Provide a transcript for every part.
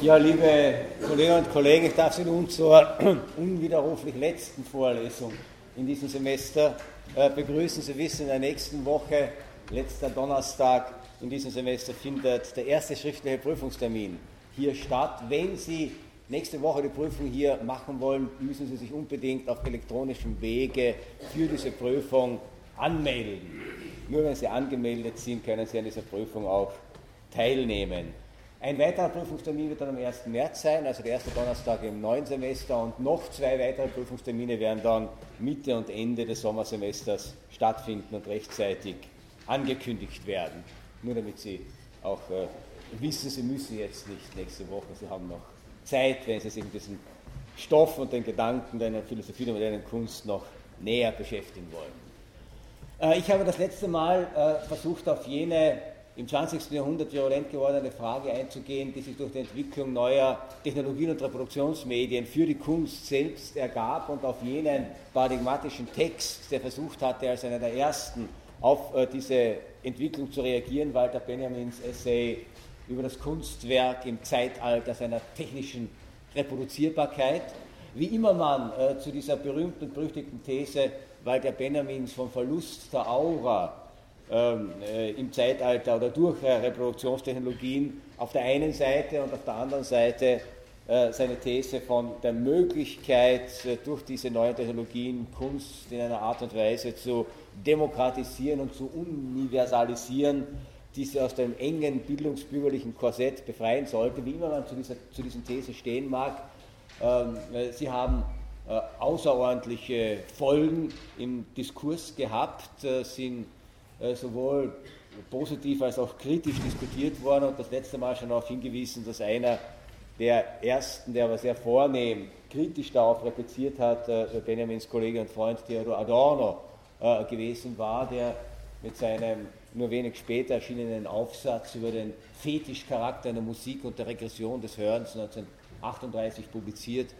Ja, liebe Kolleginnen und Kollegen, ich darf Sie nun zur unwiderruflich letzten Vorlesung in diesem Semester äh, begrüßen. Sie wissen, in der nächsten Woche, letzter Donnerstag in diesem Semester, findet der erste schriftliche Prüfungstermin hier statt. Wenn Sie nächste Woche die Prüfung hier machen wollen, müssen Sie sich unbedingt auf elektronischem Wege für diese Prüfung anmelden. Nur wenn Sie angemeldet sind, können Sie an dieser Prüfung auch teilnehmen. Ein weiterer Prüfungstermin wird dann am 1. März sein, also der erste Donnerstag im neuen Semester und noch zwei weitere Prüfungstermine werden dann Mitte und Ende des Sommersemesters stattfinden und rechtzeitig angekündigt werden. Nur damit Sie auch äh, wissen, Sie müssen jetzt nicht nächste Woche, Sie haben noch Zeit, wenn Sie sich mit diesem Stoff und den Gedanken der Philosophie der modernen Kunst noch näher beschäftigen wollen. Äh, ich habe das letzte Mal äh, versucht, auf jene im 20. Jahrhundert virulent gewordene Frage einzugehen, die sich durch die Entwicklung neuer Technologien und Reproduktionsmedien für die Kunst selbst ergab und auf jenen paradigmatischen Text, der versucht hatte, als einer der ersten auf äh, diese Entwicklung zu reagieren, Walter Benjamins Essay über das Kunstwerk im Zeitalter seiner technischen Reproduzierbarkeit. Wie immer man äh, zu dieser berühmten und berüchtigten These Walter Benjamins vom Verlust der Aura im Zeitalter oder durch äh, Reproduktionstechnologien auf der einen Seite und auf der anderen Seite äh, seine These von der Möglichkeit, durch diese neuen Technologien Kunst in einer Art und Weise zu demokratisieren und zu universalisieren, die sie aus dem engen bildungsbürgerlichen Korsett befreien sollte, wie immer man zu dieser zu diesen These stehen mag. Ähm, sie haben außerordentliche Folgen im Diskurs gehabt, sind äh, sowohl positiv als auch kritisch diskutiert worden und das letzte Mal schon darauf hingewiesen, dass einer der ersten, der aber sehr vornehm kritisch darauf repliziert hat, äh, Benjamins Kollege und Freund Theodor Adorno äh, gewesen war, der mit seinem nur wenig später erschienenen Aufsatz über den Fetischcharakter der Musik und der Regression des Hörens 1938 publiziert,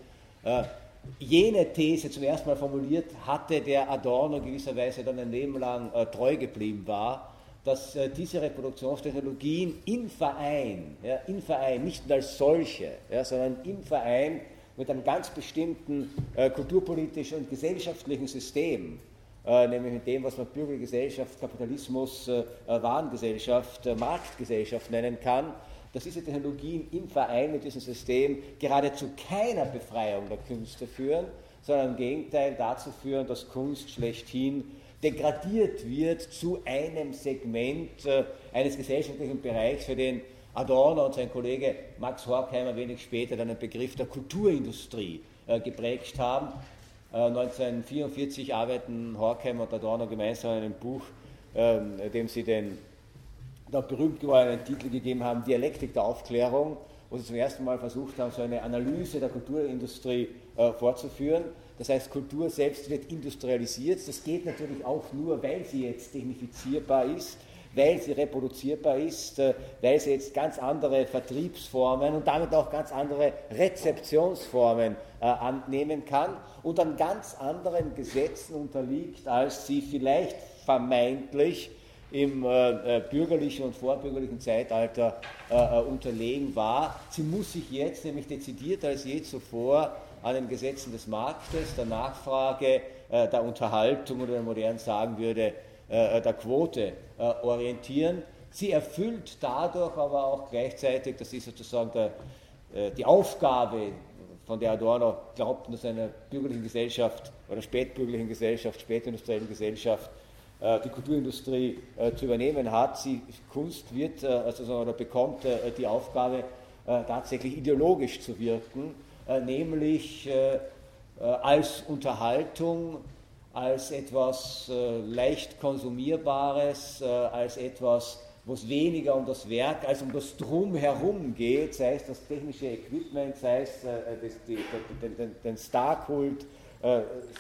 jene These zum ersten Mal formuliert hatte, der Adorno gewisserweise dann ein Leben lang äh, treu geblieben war, dass äh, diese Reproduktionstechnologien im Verein, ja, im Verein, nicht als solche, ja, sondern im Verein mit einem ganz bestimmten äh, kulturpolitischen und gesellschaftlichen System, äh, nämlich mit dem, was man bürgerliche Gesellschaft, Kapitalismus, äh, Warengesellschaft, äh, Marktgesellschaft nennen kann, dass diese Technologien im Verein mit diesem System geradezu keiner Befreiung der Künste führen, sondern im Gegenteil dazu führen, dass Kunst schlechthin degradiert wird zu einem Segment äh, eines gesellschaftlichen Bereichs, für den Adorno und sein Kollege Max Horkheimer wenig später dann den Begriff der Kulturindustrie äh, geprägt haben. Äh, 1944 arbeiten Horkheimer und Adorno gemeinsam an einem Buch, ähm, dem sie den da berühmt gewordenen Titel gegeben haben, Dialektik der Aufklärung, wo sie zum ersten Mal versucht haben, so eine Analyse der Kulturindustrie äh, vorzuführen. Das heißt, Kultur selbst wird industrialisiert. Das geht natürlich auch nur, weil sie jetzt technifizierbar ist, weil sie reproduzierbar ist, äh, weil sie jetzt ganz andere Vertriebsformen und damit auch ganz andere Rezeptionsformen äh, annehmen kann und an ganz anderen Gesetzen unterliegt, als sie vielleicht vermeintlich im äh, äh, bürgerlichen und vorbürgerlichen Zeitalter äh, äh, unterlegen war. Sie muss sich jetzt nämlich dezidiert als je zuvor an den Gesetzen des Marktes, der Nachfrage, äh, der Unterhaltung oder wenn modern sagen würde, äh, der Quote orientieren. Sie erfüllt dadurch aber auch gleichzeitig, das ist sozusagen der, die Aufgabe, von der Adorno glaubten, dass eine bürgerlichen Gesellschaft oder spätbürgerlichen Gesellschaft, spätindustriellen Gesellschaft die Kulturindustrie äh, zu übernehmen hat. Sie, Kunst wird äh, also, oder bekommt die Aufgabe, tatsächlich ideologisch zu wirken, nämlich als Unterhaltung, als etwas leicht Konsumierbares, als etwas, wo es weniger um das Werk als um das Drumherum geht, sei es das technische Equipment, sei es den, den Starkult,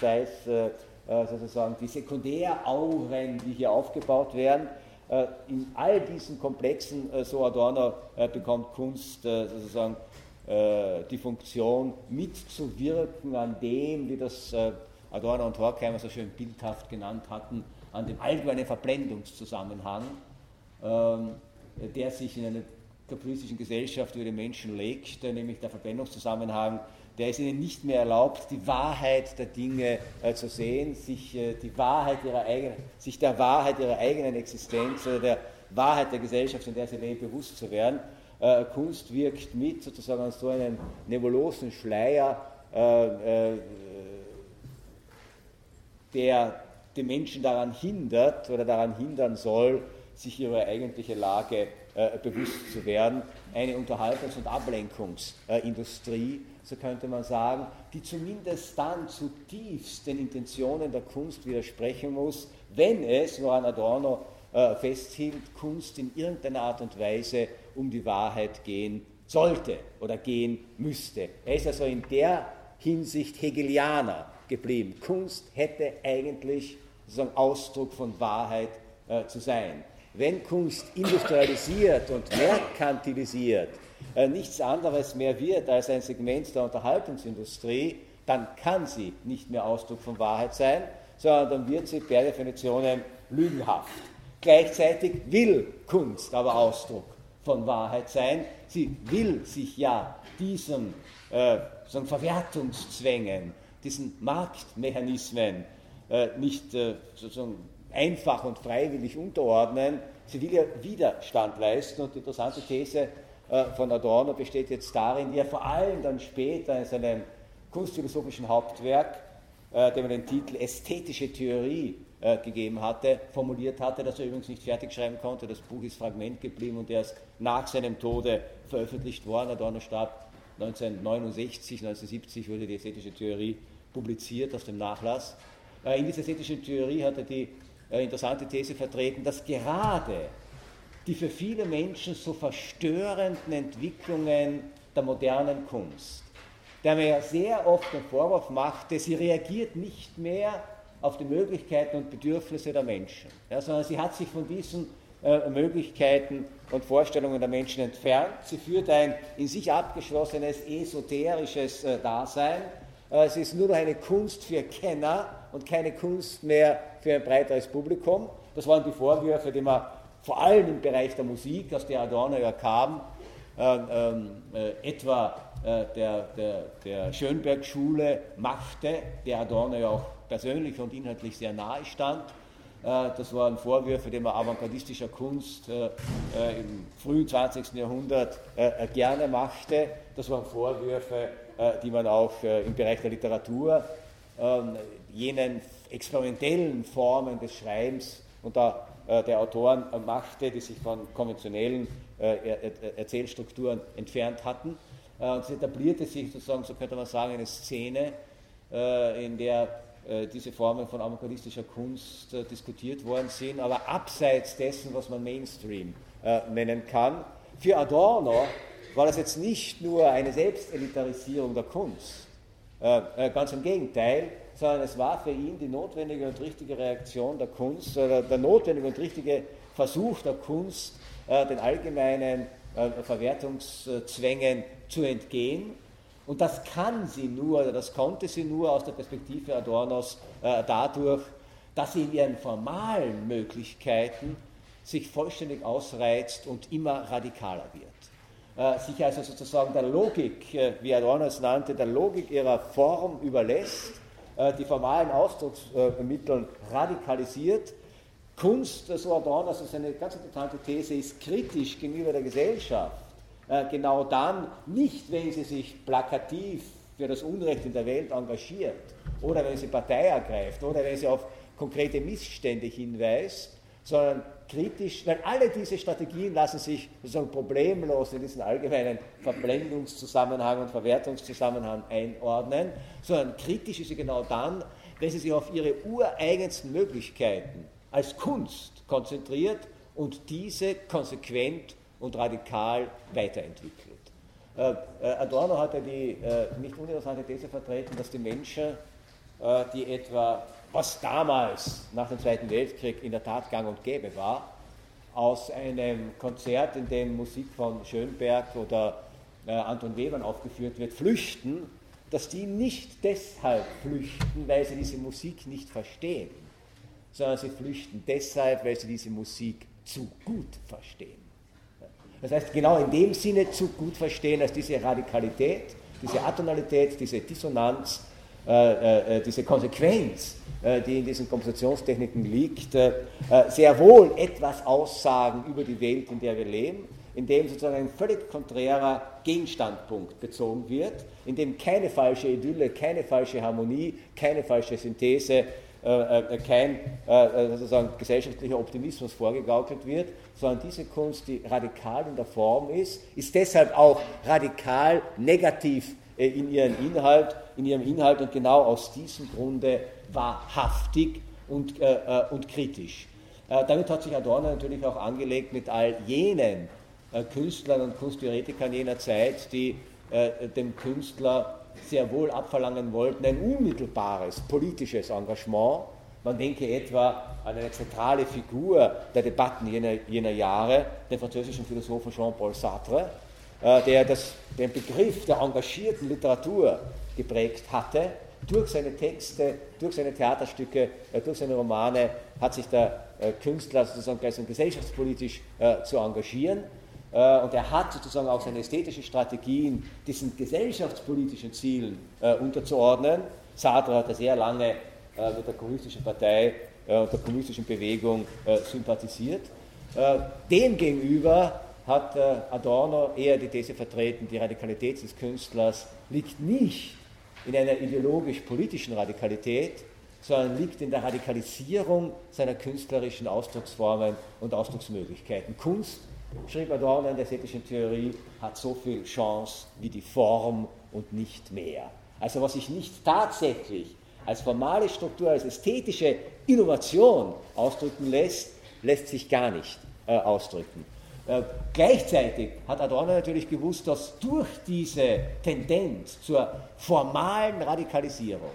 sei es äh, sozusagen die Sekundärauren, die hier aufgebaut werden. Äh, in all diesen Komplexen, äh, so Adorno, bekommt Kunst sozusagen die Funktion mitzuwirken an dem, wie das Adorno und Horkheimer so schön bildhaft genannt hatten, an dem allgemeinen Verblendungszusammenhang, ähm, der sich in eine kapitalistischen Gesellschaft über den Menschen legt, nämlich der Verblendungszusammenhang, der ist ihnen nicht mehr erlaubt, die Wahrheit der Dinge äh, zu sehen, sich, äh, die Wahrheit ihrer eigenen, sich der Wahrheit ihrer eigenen Existenz oder der Wahrheit der Gesellschaft, in der sie leben, bewusst zu werden. Äh, Kunst wirkt mit sozusagen an so einem nebulosen Schleier, äh, äh, der den Menschen daran hindert oder daran hindern soll, sich ihre eigentliche Lage äh, bewusst zu werden. Eine Unterhaltungs- und Ablenkungsindustrie, so könnte man sagen, die zumindest dann zutiefst den Intentionen der Kunst widersprechen muss, wenn es, woran Adorno äh, festhielt, Kunst in irgendeiner Art und Weise um die Wahrheit gehen sollte oder gehen müsste. Er ist also in der Hinsicht Hegelianer geblieben. Kunst hätte eigentlich sozusagen Ausdruck von Wahrheit äh, zu sein. Wenn Kunst industrialisiert und merkantilisiert nichts anderes mehr wird als ein Segment der Unterhaltungsindustrie, dann kann sie nicht mehr Ausdruck von Wahrheit sein, sondern dann wird sie per Definition lügenhaft. Gleichzeitig will Kunst aber Ausdruck von Wahrheit sein. Sie will sich ja diesen äh, so Verwertungszwängen, diesen Marktmechanismen äh, nicht äh, sozusagen einfach und freiwillig unterordnen. Sie will ja Widerstand leisten und die interessante These äh, von Adorno besteht jetzt darin, die er vor allem dann später in seinem kunstphilosophischen Hauptwerk, äh, dem er den Titel Ästhetische Theorie äh, gegeben hatte, formuliert hatte, das er übrigens nicht fertig schreiben konnte. Das Buch ist Fragment geblieben und erst nach seinem Tode veröffentlicht worden. Adorno starb 1969, 1970 wurde die ästhetische Theorie publiziert aus dem Nachlass. Äh, in dieser ästhetischen Theorie hat er die äh, interessante These vertreten, dass gerade die für viele Menschen so verstörenden Entwicklungen der modernen Kunst, der mir ja sehr oft den Vorwurf machte, sie reagiert nicht mehr auf die Möglichkeiten und Bedürfnisse der Menschen, ja, sondern sie hat sich von diesen äh, Möglichkeiten und Vorstellungen der Menschen entfernt. Sie führt ein in sich abgeschlossenes esoterisches äh, Dasein. Äh, es ist nur noch eine Kunst für Kenner und keine Kunst mehr für ein breiteres Publikum. Das waren die Vorwürfe, die man vor allem im Bereich der Musik, aus der Adorno ja kam, ähm, äh, etwa äh, der, der, der Schönberg-Schule machte, der Adorno ja auch persönlich und inhaltlich sehr nahe stand. Äh, das waren Vorwürfe, die man avantgardistischer Kunst äh, im frühen 20. Jahrhundert gerne machte. Das waren Vorwürfe, die man auch im Bereich der Literatur, ähm, jenen experimentellen Formen des Schreibens und der, der Autoren machte, die sich von konventionellen Erzählstrukturen entfernt hatten. Es etablierte sich sozusagen, so könnte man sagen, eine Szene, in der äh, diese Formen von avantgardistischer Kunst äh, diskutiert worden sind, aber abseits dessen, was man Mainstream äh, nennen kann. Für Adorno war das jetzt nicht nur eine Selbstelitarisierung der Kunst, ganz im Gegenteil, sondern es war für ihn die notwendige und richtige Reaktion der Kunst, oder der notwendige und richtige Versuch der Kunst, den allgemeinen Verwertungszwängen zu entgehen und das kann sie nur, oder das konnte sie nur aus der Perspektive Adornos äh, dadurch, dass sie in ihren formalen Möglichkeiten sich vollständig ausreizt und immer radikaler wird. Äh, sich also sozusagen der Logik, äh, wie Adorno es nannte, der Logik ihrer Form überlässt, äh, die formalen Ausdrucksmittel radikalisiert. Kunst, so Adorno, also seine ganz interessante These, ist kritisch gegenüber der Gesellschaft äh, genau dann, nicht wenn sie sich plakativ für das Unrecht in der Welt engagiert oder wenn sie Partei ergreift oder wenn sie auf konkrete Missstände hinweist, sondern kritisch, weil alle diese Strategien lassen sich sozusagen problemlos in diesen allgemeinen Verblendungszusammenhang und Verwertungszusammenhang einordnen, sondern kritisch ist sie genau dann, wenn sie sich auf ihre ureigensten Möglichkeiten als Kunst konzentriert und diese konsequent und radikal weiterentwickelt. Äh, äh, Adorno hatte die äh, nicht uninteressante These vertreten, dass die Menschen, die etwa, was damals nach dem Zweiten Weltkrieg in der Tat gang und gäbe war, aus einem Konzert, in dem Musik von Schönberg oder Anton Webern aufgeführt wird, flüchten, dass die nicht deshalb flüchten, weil sie diese Musik nicht verstehen, sondern sie flüchten deshalb, weil sie diese Musik zu gut verstehen. Das heißt, genau in dem Sinne zu gut verstehen, als diese Radikalität, diese Atonalität, diese Dissonanz, äh, äh, diese Konsequenz, äh, die in diesen Kompositionstechniken liegt, sehr wohl etwas aussagen über die Welt, in der wir leben, in dem sozusagen ein völlig konträrer Gegenstandpunkt bezogen wird, in dem keine falsche Idylle, keine falsche Harmonie, keine falsche Synthese, kein sozusagen gesellschaftlicher Optimismus vorgegaukelt wird, sondern diese Kunst, die radikal in der Form ist, ist deshalb auch radikal negativ in, ihren Inhalt, in ihrem Inhalt und genau aus diesem Grunde wahrhaftig und, und kritisch. Damit hat sich Adorno natürlich auch angelegt mit all jenen äh, Künstlern und Kunsttheoretikern jener Zeit, die äh, dem Künstler sehr wohl abverlangen wollten, ein unmittelbares politisches Engagement. Man denke etwa an eine zentrale Figur der Debatten jener, jener Jahre, den französischen Philosophen Jean-Paul Sartre, äh, der das, den Begriff der engagierten Literatur geprägt hatte. Durch seine Texte, durch seine Theaterstücke, durch seine Romane hat sich der Künstler sozusagen gesellschaftspolitisch zu engagieren. Äh, und er hat sozusagen auch seine ästhetischen Strategien diesen gesellschaftspolitischen Zielen äh, unterzuordnen. Sartre hat sehr lange äh, mit der kommunistischen Partei und der kommunistischen Bewegung sympathisiert. Demgegenüber hat Adorno eher die These vertreten, die Radikalität des Künstlers liegt nicht in einer ideologisch-politischen Radikalität, sondern liegt in der Radikalisierung seiner künstlerischen Ausdrucksformen und Ausdrucksmöglichkeiten. Kunst schrieb Adorno in der ästhetischen Theorie, hat so viel Chance wie die Form und nicht mehr. Also was sich nicht tatsächlich als formale Struktur, als ästhetische Innovation ausdrücken lässt, lässt sich gar nicht äh, ausdrücken. Äh, gleichzeitig hat Adorno natürlich gewusst, dass durch diese Tendenz zur formalen Radikalisierung,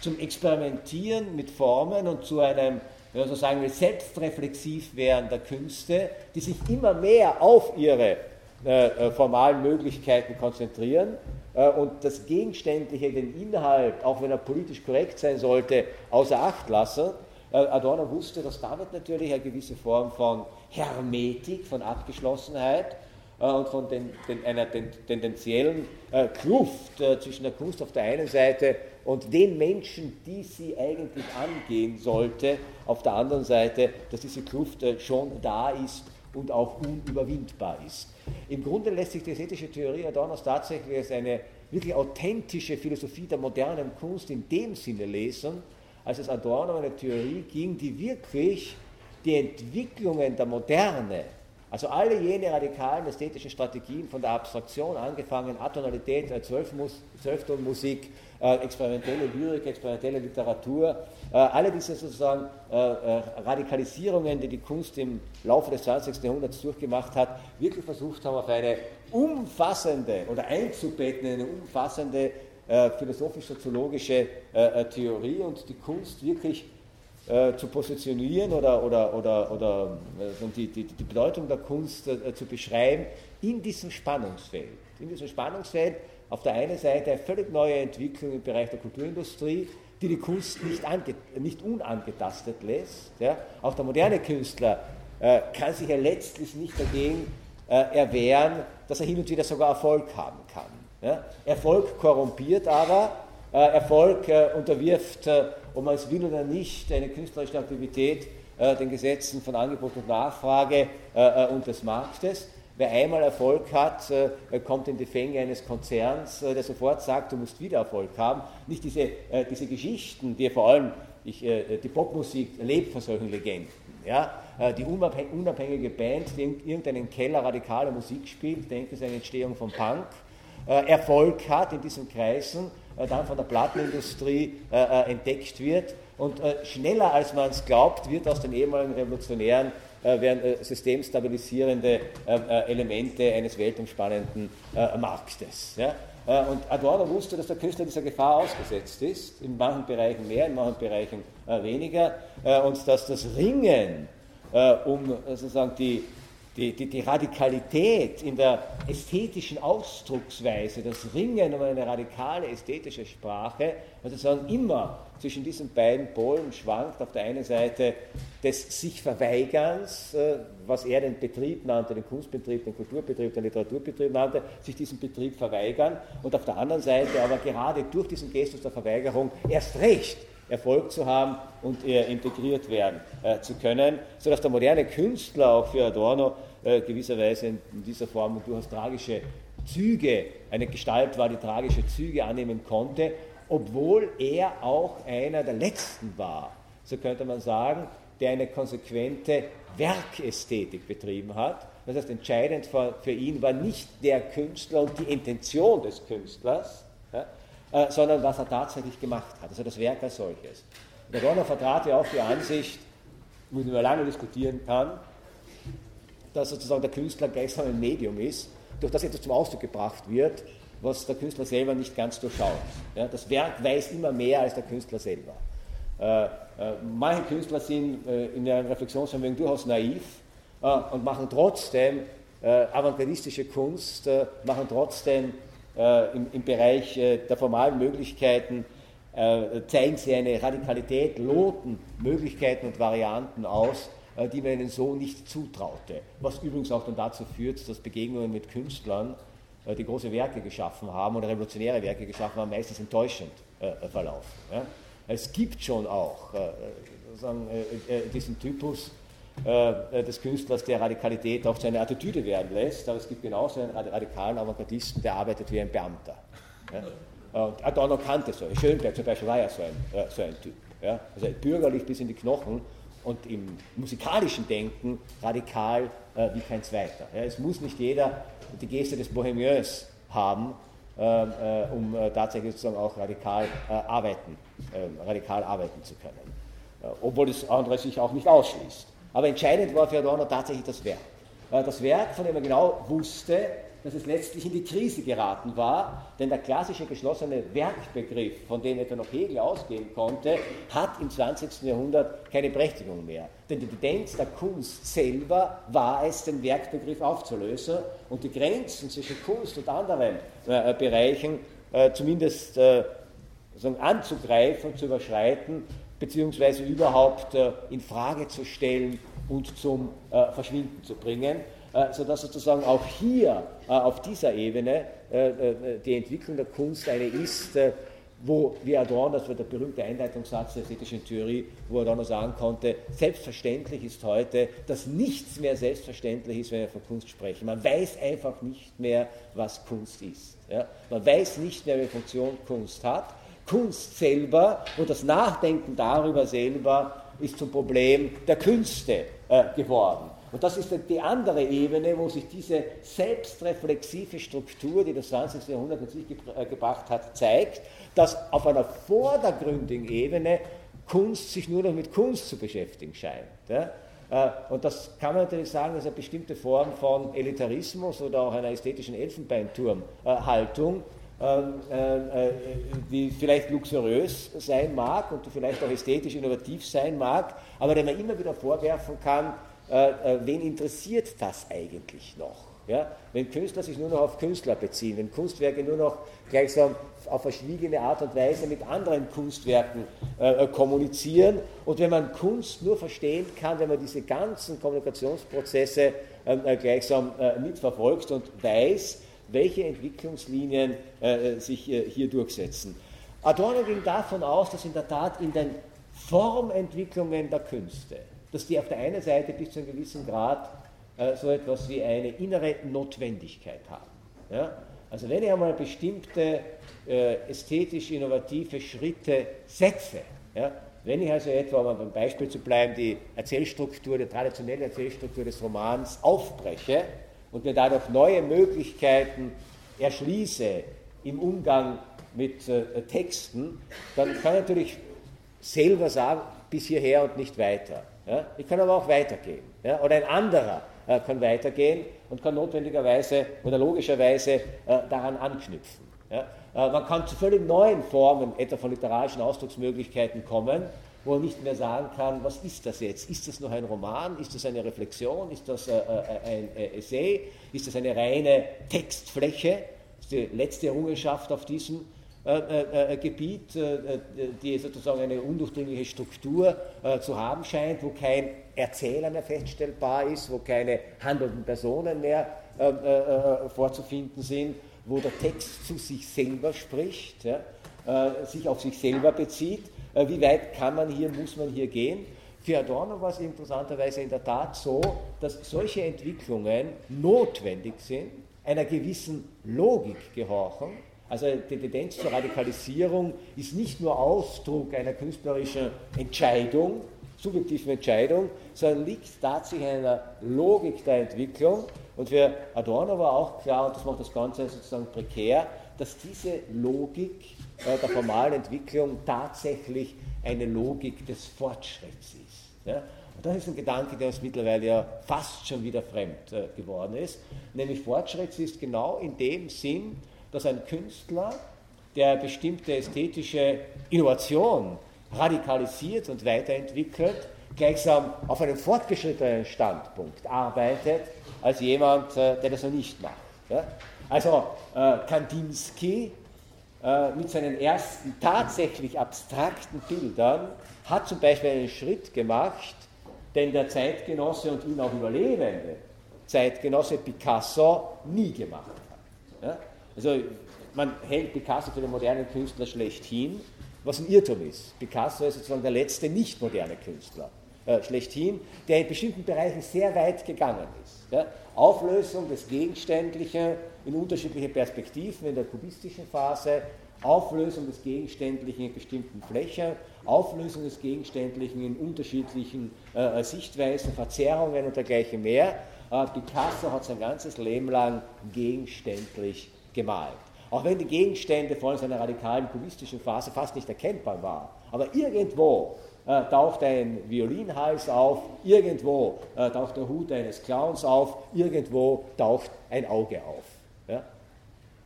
zum Experimentieren mit Formen und zu einem wenn man so sagen will, selbstreflexiv werden der Künste, die sich immer mehr auf ihre äh, äh, formalen Möglichkeiten konzentrieren äh, und das Gegenständliche, den Inhalt, auch wenn er politisch korrekt sein sollte, außer Acht lassen. Adorno wusste, dass damit natürlich eine gewisse Form von Hermetik, von Abgeschlossenheit äh, und von den, den, einer ten, tendenziellen äh, Kluft zwischen der Kunst auf der einen Seite und den Menschen, die sie eigentlich angehen sollte, auf der anderen Seite, dass diese Kluft äh, schon da ist und auch unüberwindbar ist. Im Grunde lässt sich die ästhetische Theorie Adornos tatsächlich als eine wirklich authentische Philosophie der modernen Kunst in dem Sinne lesen, als es Adorno eine Theorie ging, die wirklich die Entwicklungen der Moderne also alle jene radikalen ästhetischen Strategien von der Abstraktion angefangen, Atonalität, äh, Zwölftonmusik, äh, experimentelle Lyrik, experimentelle Literatur, äh, alle diese sozusagen Radikalisierungen, die die Kunst im Laufe des 20. Jahrhunderts durchgemacht hat, wirklich versucht haben, auf eine umfassende oder einzubetten, eine umfassende philosophisch-soziologische Theorie und die Kunst wirklich äh, zu positionieren oder, oder, oder, oder äh, die, die, die, Bedeutung der Kunst äh, zu beschreiben in diesem Spannungsfeld. In diesem Spannungsfeld auf der einen Seite eine völlig neue Entwicklung im Bereich der Kulturindustrie, die die Kunst nicht, ange, nicht unangetastet lässt. Ja. Auch der moderne Künstler äh, kann sich ja letztlich nicht dagegen äh, erwehren, dass er hin und wieder sogar Erfolg haben kann. Ja. Erfolg korrumpiert aber, äh, Erfolg unterwirft ob man es will oder nicht, eine künstlerische Aktivität äh, den Gesetzen von Angebot und Nachfrage äh, äh und des Marktes. Wer einmal Erfolg hat, äh, kommt in die Fänge eines Konzerns, äh, der sofort sagt, du musst wieder Erfolg haben. Nicht diese, äh, diese Geschichten, die vor allem, ich, die Popmusik lebt von solchen Legenden. Ja? die unabhängige Band, die in irgendeinen Keller radikale Musik spielt, denke es eine Entstehung von Punk, Erfolg hat in diesen Kreisen äh, dann von der Plattenindustrie äh, äh, entdeckt wird. Und schneller als man es glaubt, wird aus den ehemaligen Revolutionären werden systemstabilisierende Elemente eines weltumspannenden Marktes. Und Adorno wusste, dass der Künstler dieser Gefahr ausgesetzt ist, in manchen Bereichen mehr, in manchen Bereichen weniger, und dass das Ringen um sozusagen die die, die, die, Radikalität in der ästhetischen Ausdrucksweise, das Ringen um eine radikale ästhetische Sprache, also sagen immer zwischen diesen beiden Polen schwankt auf der einen Seite des sich Verweigerns, äh, was er den Betrieb nannte, den Kunstbetrieb, den Kulturbetrieb, den Literaturbetrieb nannte, sich diesem Betrieb verweigern und auf der anderen Seite aber gerade durch diesen Gestus der Verweigerung erst recht Erfolg zu haben und integriert werden äh, zu können, sodass der moderne Künstler auch für Adorno äh, gewisserweise in, dieser Form durchaus tragische Züge, eine Gestalt war, die tragische Züge annehmen konnte, obwohl er auch einer der letzten war, so könnte man sagen, der eine konsequente Werkästhetik betrieben hat. Das heißt, entscheidend für, für ihn war nicht der Künstler und die Intention des Künstlers, ja, äh, sondern was er tatsächlich gemacht hat, also das Werk als solches. Der Donner vertrat ja auch die Ansicht, wo man lange diskutieren kann, dass sozusagen der Künstler gleichsam ein Medium ist, durch das etwas zum Ausdruck gebracht wird, was der Künstler selber nicht ganz durchschaut. Ja, das Werk weiß immer mehr als der Künstler selber. Äh, äh, manche Künstler sind äh, in ihrem Reflexionsvermögen durchaus naiv äh, und machen trotzdem äh, avantgardistische Kunst, machen trotzdem äh, im, im, Bereich äh, der formalen Möglichkeiten äh, zeigen sie eine Radikalität, loten Möglichkeiten und Varianten aus, die man ihnen so nicht zutraute. Was übrigens auch dann dazu führt, dass Begegnungen mit Künstlern, die große Werke geschaffen haben oder revolutionäre Werke geschaffen haben, meistens enttäuschend verlaufen. Es gibt schon auch diesen Typus äh, des Künstlers, der Radikalität auch zu einer Attitüde werden lässt, aber es gibt genauso einen radikalen Avantgardisten, der arbeitet wie ein Beamter. Ja? Und Adorno kannte so, Schönberg zum Beispiel war ja so ein, äh, so ein Typ. Ja? Also bürgerlich bis in die Knochen und im musikalischen Denken radikal äh, wie kein zweiter. Ja? Es muss nicht jeder die Geste des Bohemiens haben, äh, um äh, tatsächlich sozusagen auch radikal äh, arbeiten, ähm, radikal arbeiten zu können. obwohl das andere sich auch nicht ausschließt. Aber entscheidend war für Adorno tatsächlich das Werk. Das Werk, von dem er genau wusste, dass es letztlich in die Krise geraten war, denn der klassische geschlossene Werkbegriff, von dem etwa noch Hegel ausgehen konnte, hat im 20. Jahrhundert keine Berechtigung mehr. Denn die Tendenz der Kunst selber war es, den Werkbegriff aufzulösen und die Grenzen zwischen Kunst und anderen äh, Bereichen äh, zumindest äh, anzugreifen zu überschreiten, beziehungsweise überhaupt äh, in Frage zu stellen und zum äh, Verschwinden zu bringen, äh, sodass sozusagen auch hier auf dieser Ebene die Entwicklung der Kunst eine ist, wo, wie Adorno, das war der berühmte Einleitungssatz der ästhetischen Theorie, wo Adorno sagen konnte, selbstverständlich ist heute, dass nichts mehr selbstverständlich ist, wenn wir von Kunst sprechen. Man weiß einfach nicht mehr, was Kunst ist. Ja? Man weiß nicht mehr, welche Funktion Kunst hat. Kunst selber und das Nachdenken darüber selber ist zum Problem der Künste äh, geworden. Und das ist die andere Ebene, wo sich diese selbstreflexive Struktur, die das 20. Jahrhundert mit sich äh, gebracht hat, zeigt, dass auf einer vordergründigen Ebene Kunst sich nur noch mit Kunst zu beschäftigen scheint. Äh, und das kann man natürlich sagen, dass eine bestimmte Form von Elitarismus oder auch einer ästhetischen Elfenbeinturmhaltung äh, äh, die vielleicht luxuriös sein mag und die vielleicht auch ästhetisch innovativ sein mag, aber der man immer wieder vorwerfen kann, äh, wen interessiert das eigentlich noch? Ja? Wenn Künstler sich nur noch auf Künstler beziehen, wenn Kunstwerke nur noch gleichsam auf verschwiegene Art und Weise mit anderen Kunstwerken äh, kommunizieren und wenn man Kunst nur verstehen kann, wenn man diese ganzen Kommunikationsprozesse äh, gleichsam äh, mitverfolgt und weiß, welche Entwicklungslinien äh, sich äh, hier durchsetzen. Adorno ging davon aus, dass in der Tat in den Formentwicklungen der Künste, dass die auf der einen Seite bis zu einem gewissen Grad äh, so etwas wie eine innere Notwendigkeit haben. Ja? Also wenn ich einmal bestimmte äh, ästhetisch innovative Schritte setze, ja, wenn ich also etwa, um beim Beispiel zu bleiben, die Erzählstruktur, die traditionelle Erzählstruktur des Romans aufbreche, und mir dadurch neue Möglichkeiten erschließe im Umgang mit äh, Texten, dann kann ich natürlich selber sagen, bis hierher und nicht weiter. Ich kann aber auch weitergehen. Oder ein anderer äh, kann weitergehen und kann notwendigerweise oder logischerweise äh, daran anknüpfen. Man kann zu völlig neuen Formen, etwa von literarischen Ausdrucksmöglichkeiten kommen, wo er nicht mehr sagen kann, was ist das jetzt? Ist das noch ein Roman? Ist das eine Reflexion? Ist das äh, äh ein äh, Essay? Ist das eine reine Textfläche? Das ist die letzte Errungenschaft auf diesem äh, äh, äh Gebiet, die sozusagen eine undurchdringliche Struktur zu haben scheint, wo kein Erzähler mehr feststellbar ist, wo keine handelnden Personen mehr vorzufinden sind, wo der Text zu sich selber spricht, ja, sich auf sich selber bezieht äh, wie weit kann man hier, muss man hier gehen? Für Adorno war es interessanterweise in der Tat so, dass solche Entwicklungen notwendig sind, einer gewissen Logik gehorchen. Also die Tendenz zur Radikalisierung ist nicht nur Ausdruck einer künstlerischen Entscheidung, subjektiven Entscheidung, sondern liegt tatsächlich in einer Logik der Entwicklung. Und für Adorno war auch klar, und das macht das Ganze sozusagen prekär, dass diese Logik äh, der formalen Entwicklung tatsächlich eine Logik des Fortschritts ist. Ja? Und das ist ein Gedanke, der uns mittlerweile ja fast schon wieder fremd äh, geworden ist. Nämlich Fortschritt ist genau in dem Sinn, dass ein Künstler, der bestimmte ästhetische Innovation radikalisiert und weiterentwickelt, gleichsam auf einem fortgeschrittenen Standpunkt arbeitet, als jemand, äh, der das noch nicht macht. Ja? Also äh, Kandinsky äh, mit seinen ersten tatsächlich abstrakten Bildern hat zum Beispiel einen Schritt gemacht, den der Zeitgenosse und ihn auch überlebende Zeitgenosse Picasso nie gemacht hat. Ja? Also man hält Picasso für den modernen Künstler schlechthin, was ein Irrtum ist. Picasso ist sozusagen der letzte nicht moderne Künstler äh, schlechthin, der in bestimmten Bereichen sehr weit gegangen ist. Ja? Auflösung des Gegenständlichen in unterschiedliche Perspektiven in der kubistischen Phase, Auflösung des Gegenständlichen in bestimmten Flächen, Auflösung des Gegenständlichen in unterschiedlichen äh, Sichtweisen, Verzerrungen und dergleichen mehr. Äh, Picasso hat sein ganzes Leben lang gegenständlich gemalt. Auch wenn die Gegenstände vor allem seiner radikalen kubistischen Phase fast nicht erkennbar waren. Aber irgendwo äh, taucht ein Violinhals auf, irgendwo äh, taucht der Hut eines Clowns auf, irgendwo taucht ein Auge auf. Ja?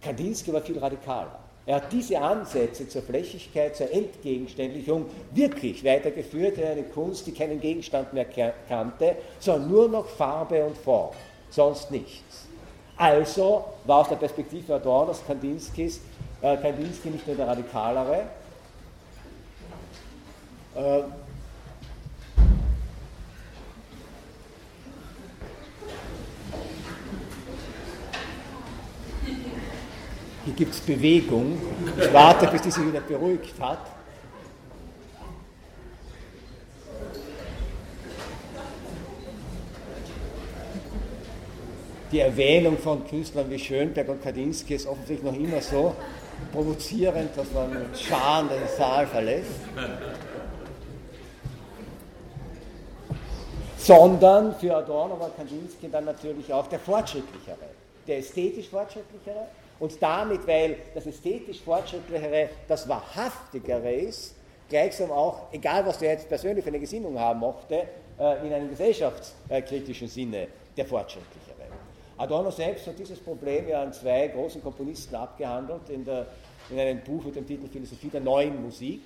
Kandinsky war viel radikaler. Er hat diese Ansätze zur Flächigkeit, zur Entgegenständlichung wirklich weitergeführt in eine Kunst, die keinen Gegenstand mehr kannte, sondern nur noch Farbe und Form, sonst nichts. Also war aus der Perspektive Adornos Kandinskis äh, Kandinsky nicht nur der Radikalere, äh, Hier gibt es Bewegung. Ich warte, bis die sich wieder beruhigt hat. Die Erwähnung von Künstlern wie Schönberg und Kandinsky ist offensichtlich noch immer so provozierend, dass man mit Scharen den Saal verlässt. Sondern für Adorno war Kandinsky dann natürlich auch der fortschrittlichere, der ästhetisch fortschrittlichere und damit, weil das ästhetisch Fortschrittlichere das Wahrhaftigere ist, gleichsam auch, egal was du jetzt persönlich für eine Gesinnung haben mochte, äh, in einem gesellschaftskritischen Sinne der Fortschrittlichere. Adorno selbst hat dieses Problem ja an zwei großen Komponisten abgehandelt in, der, in einem Buch mit dem Titel Philosophie der neuen Musik,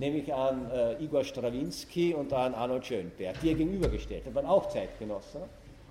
nämlich an äh, Igor Strawinski und an Arnold Schönberg, die er gegenübergestellt hat, waren auch Zeitgenossen.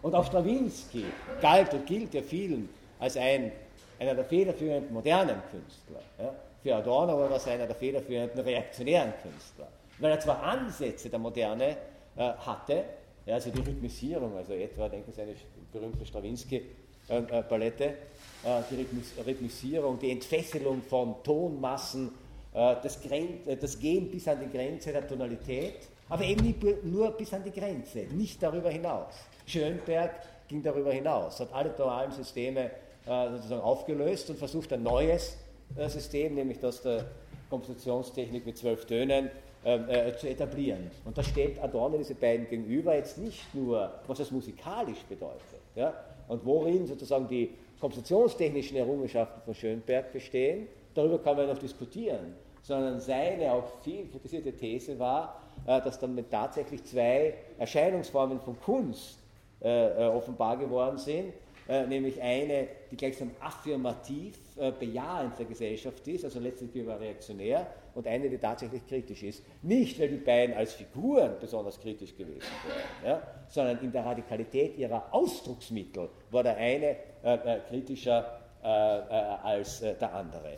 Und auch Strawinski galt und gilt ja vielen als ein einer der federführenden modernen Künstler. Ja. Für Adorno war das einer der federführenden reaktionären Künstler. Weil er zwar Ansätze der Moderne äh, hatte, ja, also die Rhythmisierung, also etwa, denken Sie, eine berühmte Stravinsky-Palette, äh, äh, die Rhythmisierung, die Entfesselung von Tonmassen, äh, das, äh, das Gehen bis an die Grenze der Tonalität, aber eben nur bis an die Grenze, nicht darüber hinaus. Schönberg ging darüber hinaus, hat alle tonalen Systeme äh, sozusagen aufgelöst und versucht ein neues äh, System, nämlich das der Kompositionstechnik mit zwölf Tönen, ähm, äh, zu etablieren. Und da steht Adorno diese beiden gegenüber jetzt nicht nur, was das musikalisch bedeutet ja, und worin sozusagen die kompositionstechnischen Errungenschaften von Schönberg bestehen, darüber kann man noch diskutieren, sondern seine auch viel kritisierte These war, äh, dass dann tatsächlich zwei Erscheinungsformen von Kunst äh, offenbar geworden sind, äh, nämlich eine, die gleichsam affirmativ äh, bejahend der Gesellschaft ist, also letztlich reaktionär, und eine, die tatsächlich kritisch ist. Nicht, weil die beiden als Figuren besonders kritisch gewesen wären, ja, sondern in der Radikalität ihrer Ausdrucksmittel war der eine äh, äh kritischer äh, als der andere.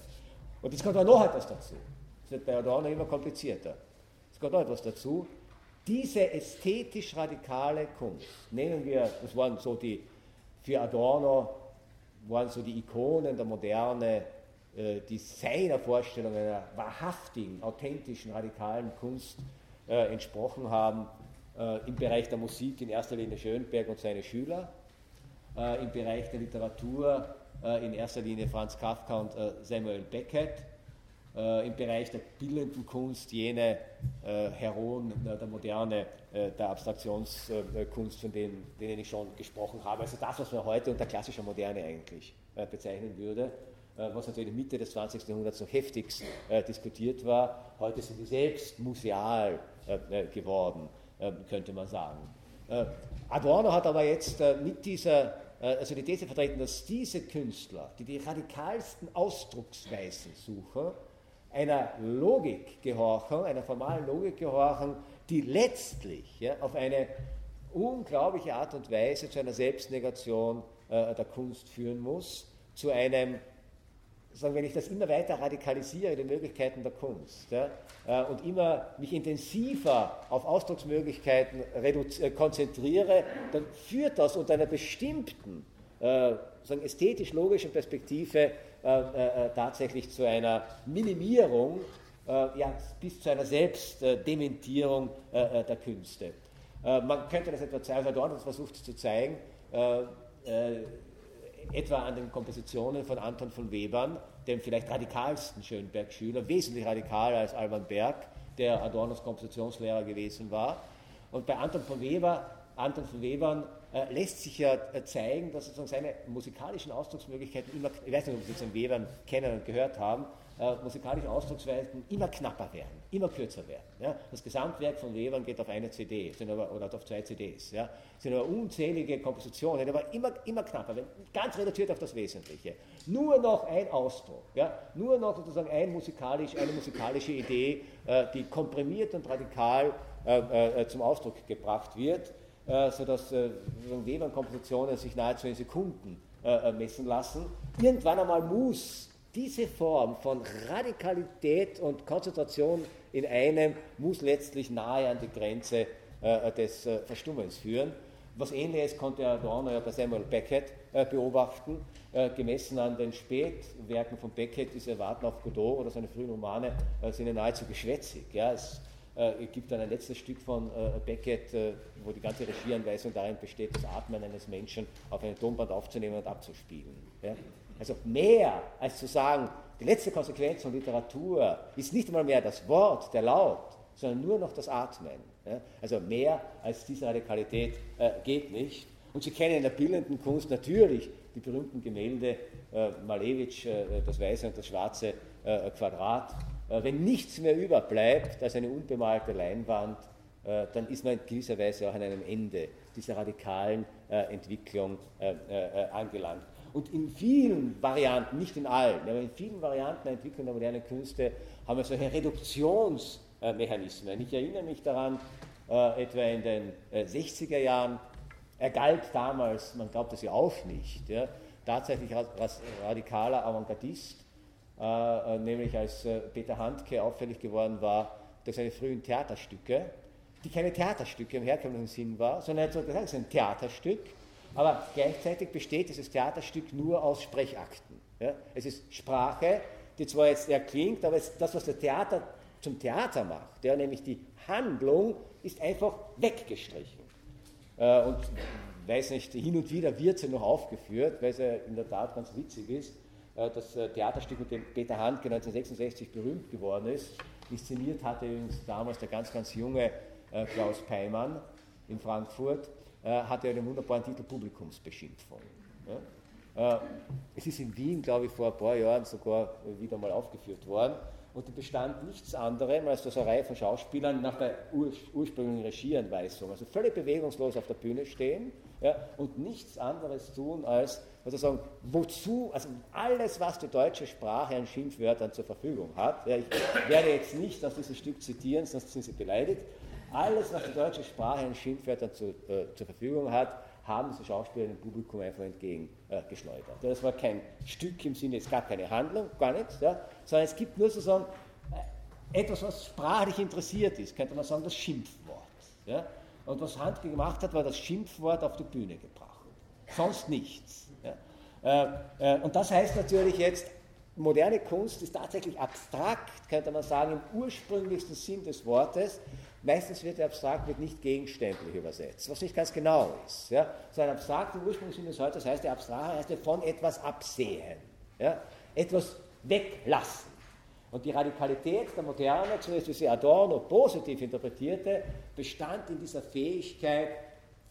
Und es kommt auch noch etwas dazu. Das wird bei Adorno immer komplizierter. Es kommt noch etwas dazu. Diese ästhetisch radikale Kunst, nehmen wir, das waren so die, für Adorno waren so die Ikonen der Moderne, äh, die seiner Vorstellung einer wahrhaftigen, authentischen, radikalen Kunst äh, entsprochen haben, äh, im Bereich der Musik in erster Linie Schönberg und seine Schüler, äh, im Bereich der Literatur in erster Linie Franz Kafka und äh, Samuel Beckett, äh, im Bereich der bildenden Kunst jene äh, Heroen der Moderne, äh, der Abstraktionskunst, von denen, denen ich schon gesprochen habe. Also das, was man heute unter klassischer Moderne eigentlich bezeichnen würde, was natürlich Mitte des 20. Jahrhunderts noch heftigst diskutiert war. Heute sind die selbst museal geworden, könnte man sagen. Adorno hat aber jetzt mit dieser also die These vertreten, dass diese Künstler, die die radikalsten Ausdrucksweisen suchen, einer Logik gehorchen, einer formalen Logik gehorchen, die letztlich ja, auf eine unglaubliche Art und Weise zu einer Selbstnegation äh, der Kunst führen muss, zu einem, sagen, wenn ich das immer weiter radikalisiere, die Möglichkeiten der Kunst ja, äh, und immer mich intensiver auf Ausdrucksmöglichkeiten äh, konzentriere, dann führt das unter einer bestimmten äh, ästhetisch-logischen Perspektive äh, äh, tatsächlich zu einer Minimierung, ja, bis zu einer Selbstdementierung der Künste. man könnte das etwa zeigen, also dort versucht zu zeigen, etwa an den Kompositionen von Anton von Webern, dem vielleicht radikalsten Schönberg-Schüler, wesentlich radikaler als Alban Berg, der Adornos Kompositionslehrer gewesen war. Und bei Anton von Weber, Anton von Webern äh, lässt sich ja äh, zeigen, dass sozusagen seine musikalischen Ausdrucksmöglichkeiten immer, ich weiß nicht, ob Sie sozusagen Webern kennen und gehört haben, äh, musikalische Ausdrucksweisen immer knapper werden, immer kürzer werden. Ja? Das Gesamtwerk von Webern geht auf eine CD sind aber, oder auf zwei CDs. Ja? sind aber unzählige Kompositionen, aber immer, immer knapper, ganz reduziert auf das Wesentliche. Nur noch ein Ausdruck, ja? nur noch sozusagen ein musikalisch, eine musikalische Idee, äh, die komprimiert und radikal äh, äh, zum Ausdruck gebracht wird äh, sodass äh, Webern-Kompositionen sich nahezu in Sekunden äh, messen lassen. Irgendwann einmal muss diese Form von Radikalität und Konzentration in einem muss letztlich nahe an die Grenze des Verstummens führen. Was ähnliches konnte Adorno ja bei Samuel Beckett beobachten. gemessen an den Spätwerken von Beckett, diese Warten auf Godot oder seine frühen Romane, sind ja nahezu geschwätzig. Ja. Es äh, gibt dann ein letztes Stück von äh, Beckett, äh, wo die ganze Regieanweisung darin besteht, das Atmen eines Menschen auf ein Tonband aufzunehmen und abzuspielen. Also mehr als zu sagen, die letzte Konsequenz von Literatur ist nicht einmal mehr das Wort, der Laut, sondern nur noch das Atmen. Also mehr als diese Radikalität geht nicht. Und Sie kennen in der bildenden Kunst natürlich die berühmten Gemälde Malevich, das weiße und das schwarze Quadrat, äh, wenn nichts mehr überbleibt als eine unbemalte Leinwand, äh, dann ist man in gewisser Weise auch an einem Ende dieser radikalen äh, Entwicklung angelangt. Und in vielen Varianten, nicht in allen, aber in vielen Varianten der Entwicklung der modernen Künste haben wir solche Reduktionsmechanismen. Ich erinnere mich daran, etwa in den 60er Jahren, er galt damals, man glaubt das ja auch nicht, ja, tatsächlich als radikaler Avantgardist äh, äh, nämlich als äh, Peter Handke auffällig geworden war durch seine frühen Theaterstücke, die keine Theaterstücke im herkömmlichen Sinn war, sondern er hat gesagt, es ist ein Theaterstück, aber gleichzeitig besteht dieses Theaterstück nur aus Sprechakten. Ja? Es ist Sprache, die zwar jetzt erklingt, aber das, was der Theater zum Theater macht, ja, nämlich die Handlung, ist einfach weggestrichen. Äh, und weiß nicht, hin und wieder wird sie noch aufgeführt, weil sie in der Tat ganz witzig ist. Äh, das äh, Theaterstück, mit dem Peter Handke 1966 berühmt geworden ist. Inszeniert hatte übrigens damals der ganz, ganz junge äh, Klaus Peimann in Frankfurt, hatte er den wunderbaren Titel Publikumsbeschimpfung. Es ist in Wien, glaube ich, vor ein paar Jahren sogar wieder mal aufgeführt worden und die bestand nichts anderem als dass eine Reihe von Schauspielern nach der ur ursprünglichen Regieanweisung, also völlig bewegungslos auf der Bühne stehen ja, und nichts anderes tun, als sozusagen, wozu, also alles, was die deutsche Sprache an Schimpfwörtern zur Verfügung hat, ja, ich werde jetzt nicht aus diesem Stück zitieren, sonst sind Sie beleidigt, alles, was die deutsche Sprache an Schimpfwörtern zu, äh, zur Verfügung hat, haben diese Schauspieler dem Publikum einfach entgegengeschleudert. Äh, das war kein Stück im Sinne, es gab keine Handlung, gar nichts, ja, sondern es gibt nur sozusagen äh, etwas, was sprachlich interessiert ist, könnte man sagen, das Schimpfwort. Ja. Und was Handke gemacht hat, war das Schimpfwort auf die Bühne gebracht. Sonst nichts. Ja. Äh, äh, und das heißt natürlich jetzt, moderne Kunst ist tatsächlich abstrakt, könnte man sagen, im ursprünglichsten Sinn des Wortes. Meistens wird der abstrakt wird nicht gegenständlich übersetzt, was nicht ganz genau ist. Ja? So ein abstrakt im ursprünglichen Sinn des Wortes heißt der abstrakt heißt der von etwas absehen, ja? etwas weglassen. Und die Radikalität der Moderne, zumindest wie sie Adorno positiv interpretierte, bestand in dieser Fähigkeit,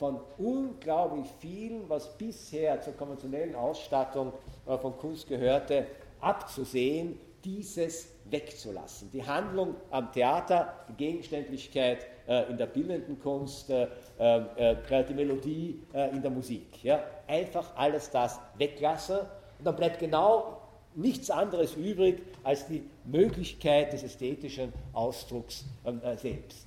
von unglaublich vielen, was bisher zur konventionellen Ausstattung äh, von Kunst gehörte, abzusehen, dieses wegzulassen. Die Handlung am Theater, die Gegenständlichkeit äh, in der bildenden Kunst, äh, äh, die Melodie äh, in der Musik. Ja? Einfach alles das weglassen und dann bleibt genau nichts anderes übrig als die Möglichkeit des ästhetischen Ausdrucks ähm, äh, selbst.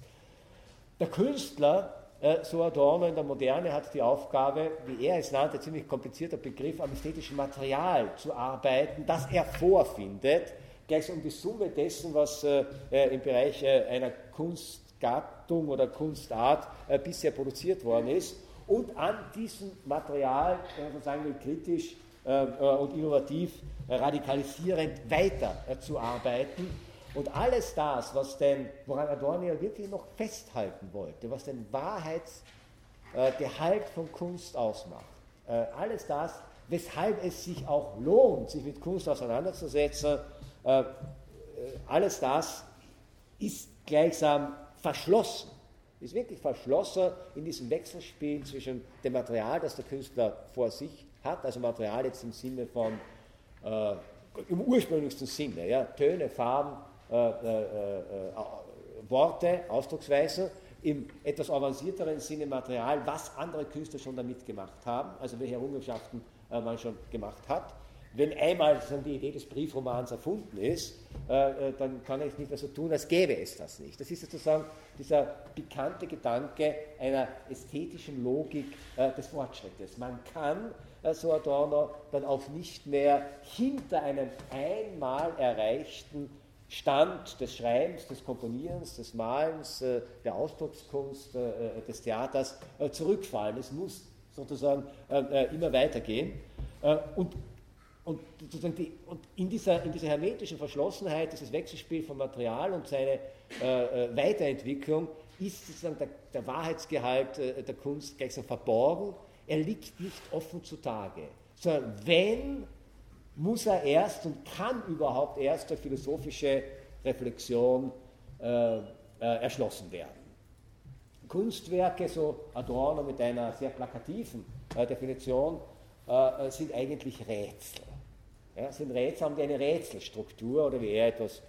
Der Künstler, äh, so Adorno in der Moderne, hat die Aufgabe, wie er es nannte, ziemlich komplizierter Begriff, am ästhetischen Material zu arbeiten, das er vorfindet, gleich um die Summe dessen, was äh, im Bereich einer Kunstgattung oder Kunstart bisher produziert worden ist, und an diesem Material, wenn man sagen will, kritisch und innovativ radikalisierend weiterzuarbeiten. Und alles das, was denn, woran Adorno wirklich noch festhalten wollte, was den Wahrheitsgehalt von Kunst ausmacht, äh, alles das, weshalb es sich auch lohnt, sich mit Kunst auseinanderzusetzen, äh, alles das ist gleichsam verschlossen, ist wirklich verschlossen in diesem Wechselspiel zwischen dem Material, das der Künstler vor sich hat, also Material jetzt im Sinne von äh, im ursprünglichsten Sinne, ja, Töne, Farben, äh, äh, äh, Worte, Ausdrucksweisen, im etwas avancierteren Sinne Material, was andere Künstler schon damit gemacht haben, also welche Errungenschaften äh, man schon gemacht hat. Wenn einmal die Idee des Briefromans erfunden ist, äh, äh, dann kann ich nicht mehr so tun, als gäbe es das nicht. Das ist sozusagen dieser pikante Gedanke einer ästhetischen Logik des Fortschrittes. Man kann so Adorno, dann auch nicht mehr hinter einem einmal erreichten Stand des Schreibens, des Komponierens, des Malens, äh, der Ausdruckskunst, äh, äh, des Theaters zurückfallen. Es muss sozusagen immer weitergehen. Und, und, die, und in, dieser, in dieser hermetischen Verschlossenheit, dieses Wechselspiel von Material und seine Weiterentwicklung ist sozusagen der, der Wahrheitsgehalt der Kunst gleichsam verborgen er liegt nicht offen zutage, sondern wenn, muss er erst und kann überhaupt erst durch philosophische Reflexion äh, äh, erschlossen werden. Kunstwerke, so Adorno mit einer sehr plakativen äh, Definition, äh, sind eigentlich Rätsel. Ja, sind Rätsel, haben die eine Rätselstruktur oder wie er etwas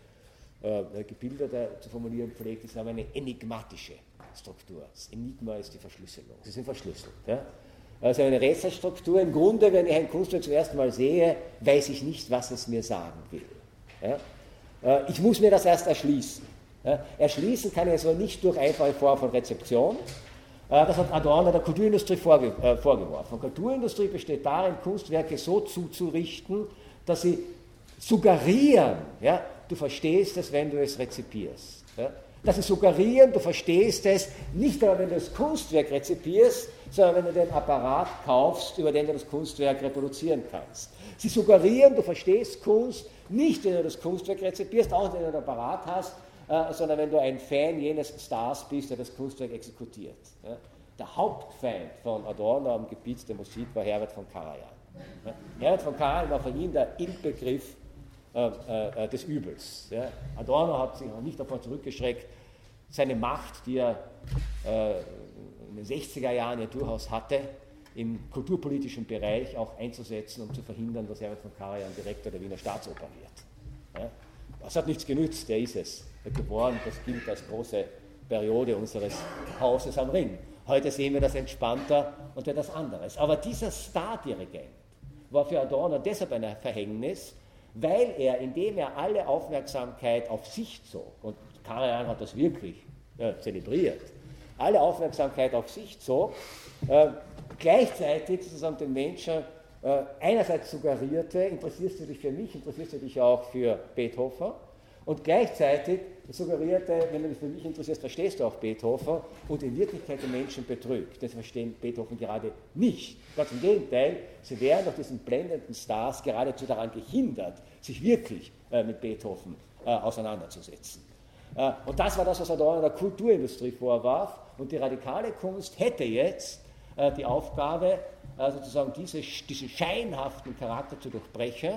äh, gebildeter zu formulieren pflegt, sie haben eine enigmatische Struktur. Das Enigma ist die Verschlüsselung. Sie sind verschlüsselt. Ja? also eine Rätselstruktur. Im Grunde, wenn ich ein Kunstwerk zum ersten Mal sehe, weiß ich nicht, was es mir sagen will. Ja? Äh, ich muss mir das erst erschließen. Ja? Erschließen kann ich es aber nicht durch einfache Form von Rezeption. Äh, das hat Adorno der Kulturindustrie vorge äh, vorgeworfen. Kulturindustrie besteht darin, Kunstwerke so zuzurichten, dass sie suggerieren, ja, du verstehst es, wenn du es rezipierst. Ja? Dass sie suggerieren, du verstehst es, nicht aber, wenn du das Kunstwerk rezipierst, sondern wenn du den Apparat kaufst, über den du das Kunstwerk reproduzieren kannst. Sie suggerieren, du verstehst Kunst, nicht wenn du das Kunstwerk rezipierst, auch wenn du einen Apparat hast, äh, sondern wenn du ein Fan jenes Stars bist, der das Kunstwerk exekutiert. Ja? Der Hauptfeind von Adorno am Gebiet der Musik war Herbert von Karajan. Herbert von Karajan war für ihn der Inbegriff äh, äh, des Übels. Ja? Adorno hat sich auch nicht davon zurückgeschreckt, seine Macht, die er äh, in den 60er Jahren ja durchaus hatte, im kulturpolitischen Bereich auch einzusetzen, um zu verhindern, dass Herbert von Karajan Direktor der Wiener Staatsoper wird. Ja? Das hat nichts genützt, der ist es. Geboren, das gilt als große Periode unseres Hauses am Ring. Heute sehen wir das entspannter und etwas anderes. Aber dieser Stardirigent war für Adorno deshalb ein Verhängnis, weil er, indem er alle Aufmerksamkeit auf sich zog, und Karajan hat das wirklich äh, zelebriert, alle Aufmerksamkeit auf sich zog, äh, gleichzeitig sozusagen den Menschen äh, einerseits suggerierte, interessierst du dich für mich, interessierst du dich auch für Beethoven, und gleichzeitig suggerierte, wenn du dich für mich interessierst, verstehst du auch Beethoven und in Wirklichkeit den Menschen betrügt. Das verstehen Beethoven gerade nicht. Ganz im Gegenteil, sie wären durch diesen blendenden Stars geradezu daran gehindert, sich wirklich äh, mit Beethoven äh, auseinanderzusetzen. Äh, und das war das, was Adorno der Kulturindustrie vorwarf. Und die radikale Kunst hätte jetzt äh, die Aufgabe, äh, sozusagen diese, diesen scheinhaften Charakter zu durchbrechen.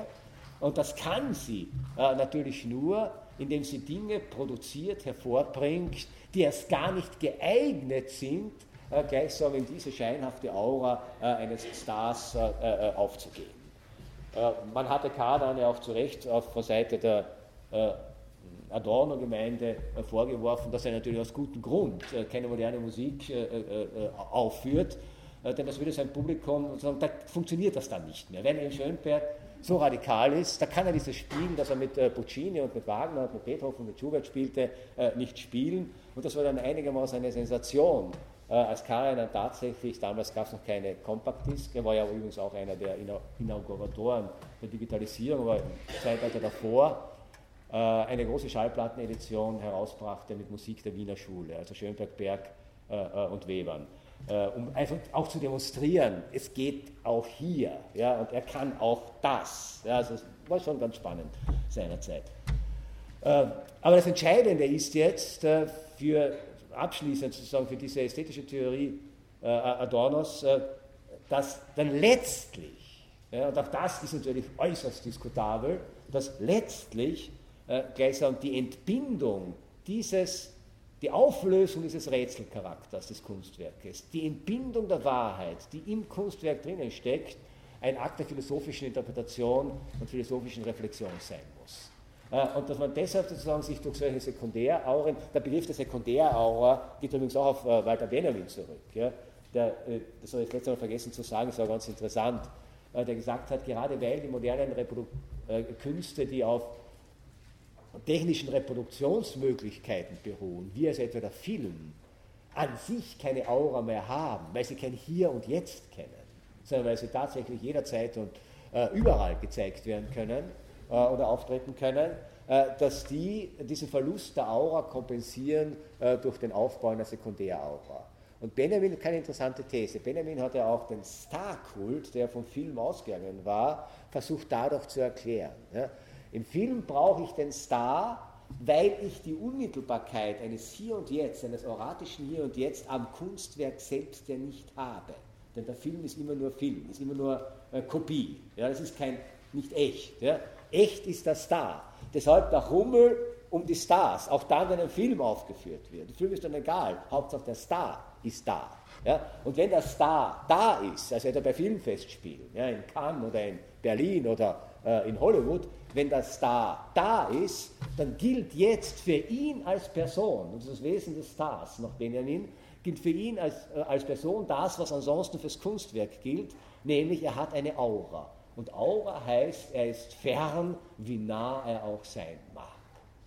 Und das kann sie äh, natürlich nur, indem sie Dinge produziert, hervorbringt, die erst gar nicht geeignet sind, äh, gleichsam in diese scheinhafte Aura äh, eines Stars äh, aufzugehen. Man hatte Kardan ja auch zu Recht auf, von Seite der Adorno-Gemeinde vorgeworfen, dass er natürlich aus gutem Grund keine moderne Musik aufführt, denn das würde sein Publikum sagen, da funktioniert das dann nicht mehr. Wenn in Schönberg so radikal ist, da kann er dieses Spiel, das er mit äh, Puccini und mit Wagner und mit Beethoven und mit Schubert spielte, äh, nicht spielen. Und das war dann einigermaßen eine Sensation, äh, als Karajan dann tatsächlich, damals gab es noch keine Compact-Disc, er war ja übrigens auch einer der Inauguratoren der Digitalisierung, aber im Zeitalter davor, eine große Schallplattenedition herausbrachte mit Musik der Wiener Schule, also Schönberg, Berg und Webern äh, um einfach auch zu demonstrieren, es geht auch hier, ja, und er kann auch das. Ja, also das war schon ganz spannend seinerzeit. Äh, aber das Entscheidende ist jetzt äh, für abschließend sozusagen für diese ästhetische Theorie Adornos, dass dann letztlich, und auch das ist natürlich äußerst diskutabel, dass letztlich gleichsam die Entbindung dieses die Auflösung dieses Rätselcharakters des Kunstwerkes, die Entbindung der Wahrheit, die im Kunstwerk drinnen steckt, ein Akt der philosophischen Interpretation und philosophischen Reflexion sein muss. Äh, und dass man deshalb sozusagen sich durch solche Sekundärauren, der Begriff der Sekundäraura geht übrigens auch auf äh, Walter Benjamin zurück. Ja, der, äh, das habe ich letztes Mal vergessen zu sagen, ist auch ganz interessant, der gesagt hat, gerade weil die modernen Reprodu Künste, die auf technischen Reproduktionsmöglichkeiten beruhen, wie es etwa der Film, an sich keine Aura mehr haben, weil sie kein Hier und Jetzt kennen, sondern weil sie tatsächlich jederzeit und äh, überall gezeigt werden können äh, oder auftreten können, äh, dass die diesen Verlust der Aura kompensieren äh, durch den Aufbau einer Sekundäraura. Und Benjamin keine interessante These. Benjamin hat ja auch den Starkult, der vom Film ausgegangen war, versucht dadurch zu erklären. Ja. Im Film brauche ich den Star, weil ich die Unmittelbarkeit eines Hier und Jetzt, eines oratischen Hier und Jetzt am Kunstwerk selbst ja nicht habe. Denn der Film ist immer nur Film, ist immer nur äh, Kopie. Ja, das ist kein, nicht echt. Ja. Echt ist der Star. Deshalb der Rummel um die Stars, auch dann, wenn ein Film aufgeführt wird. Der Film ist dann egal, Hauptsache der Star ist da. Ja? Und wenn der Star da ist, also etwa bei Filmfestspielen, ja, in Cannes oder in Berlin oder äh, in Hollywood, wenn der Star da ist, dann gilt jetzt für ihn als Person, und das das Wesen des Stars nach Benjamin, gilt für ihn als, äh, als Person das, was ansonsten fürs Kunstwerk gilt, nämlich er hat eine Aura. Und Aura heißt, er ist fern, wie nah er auch sein mag.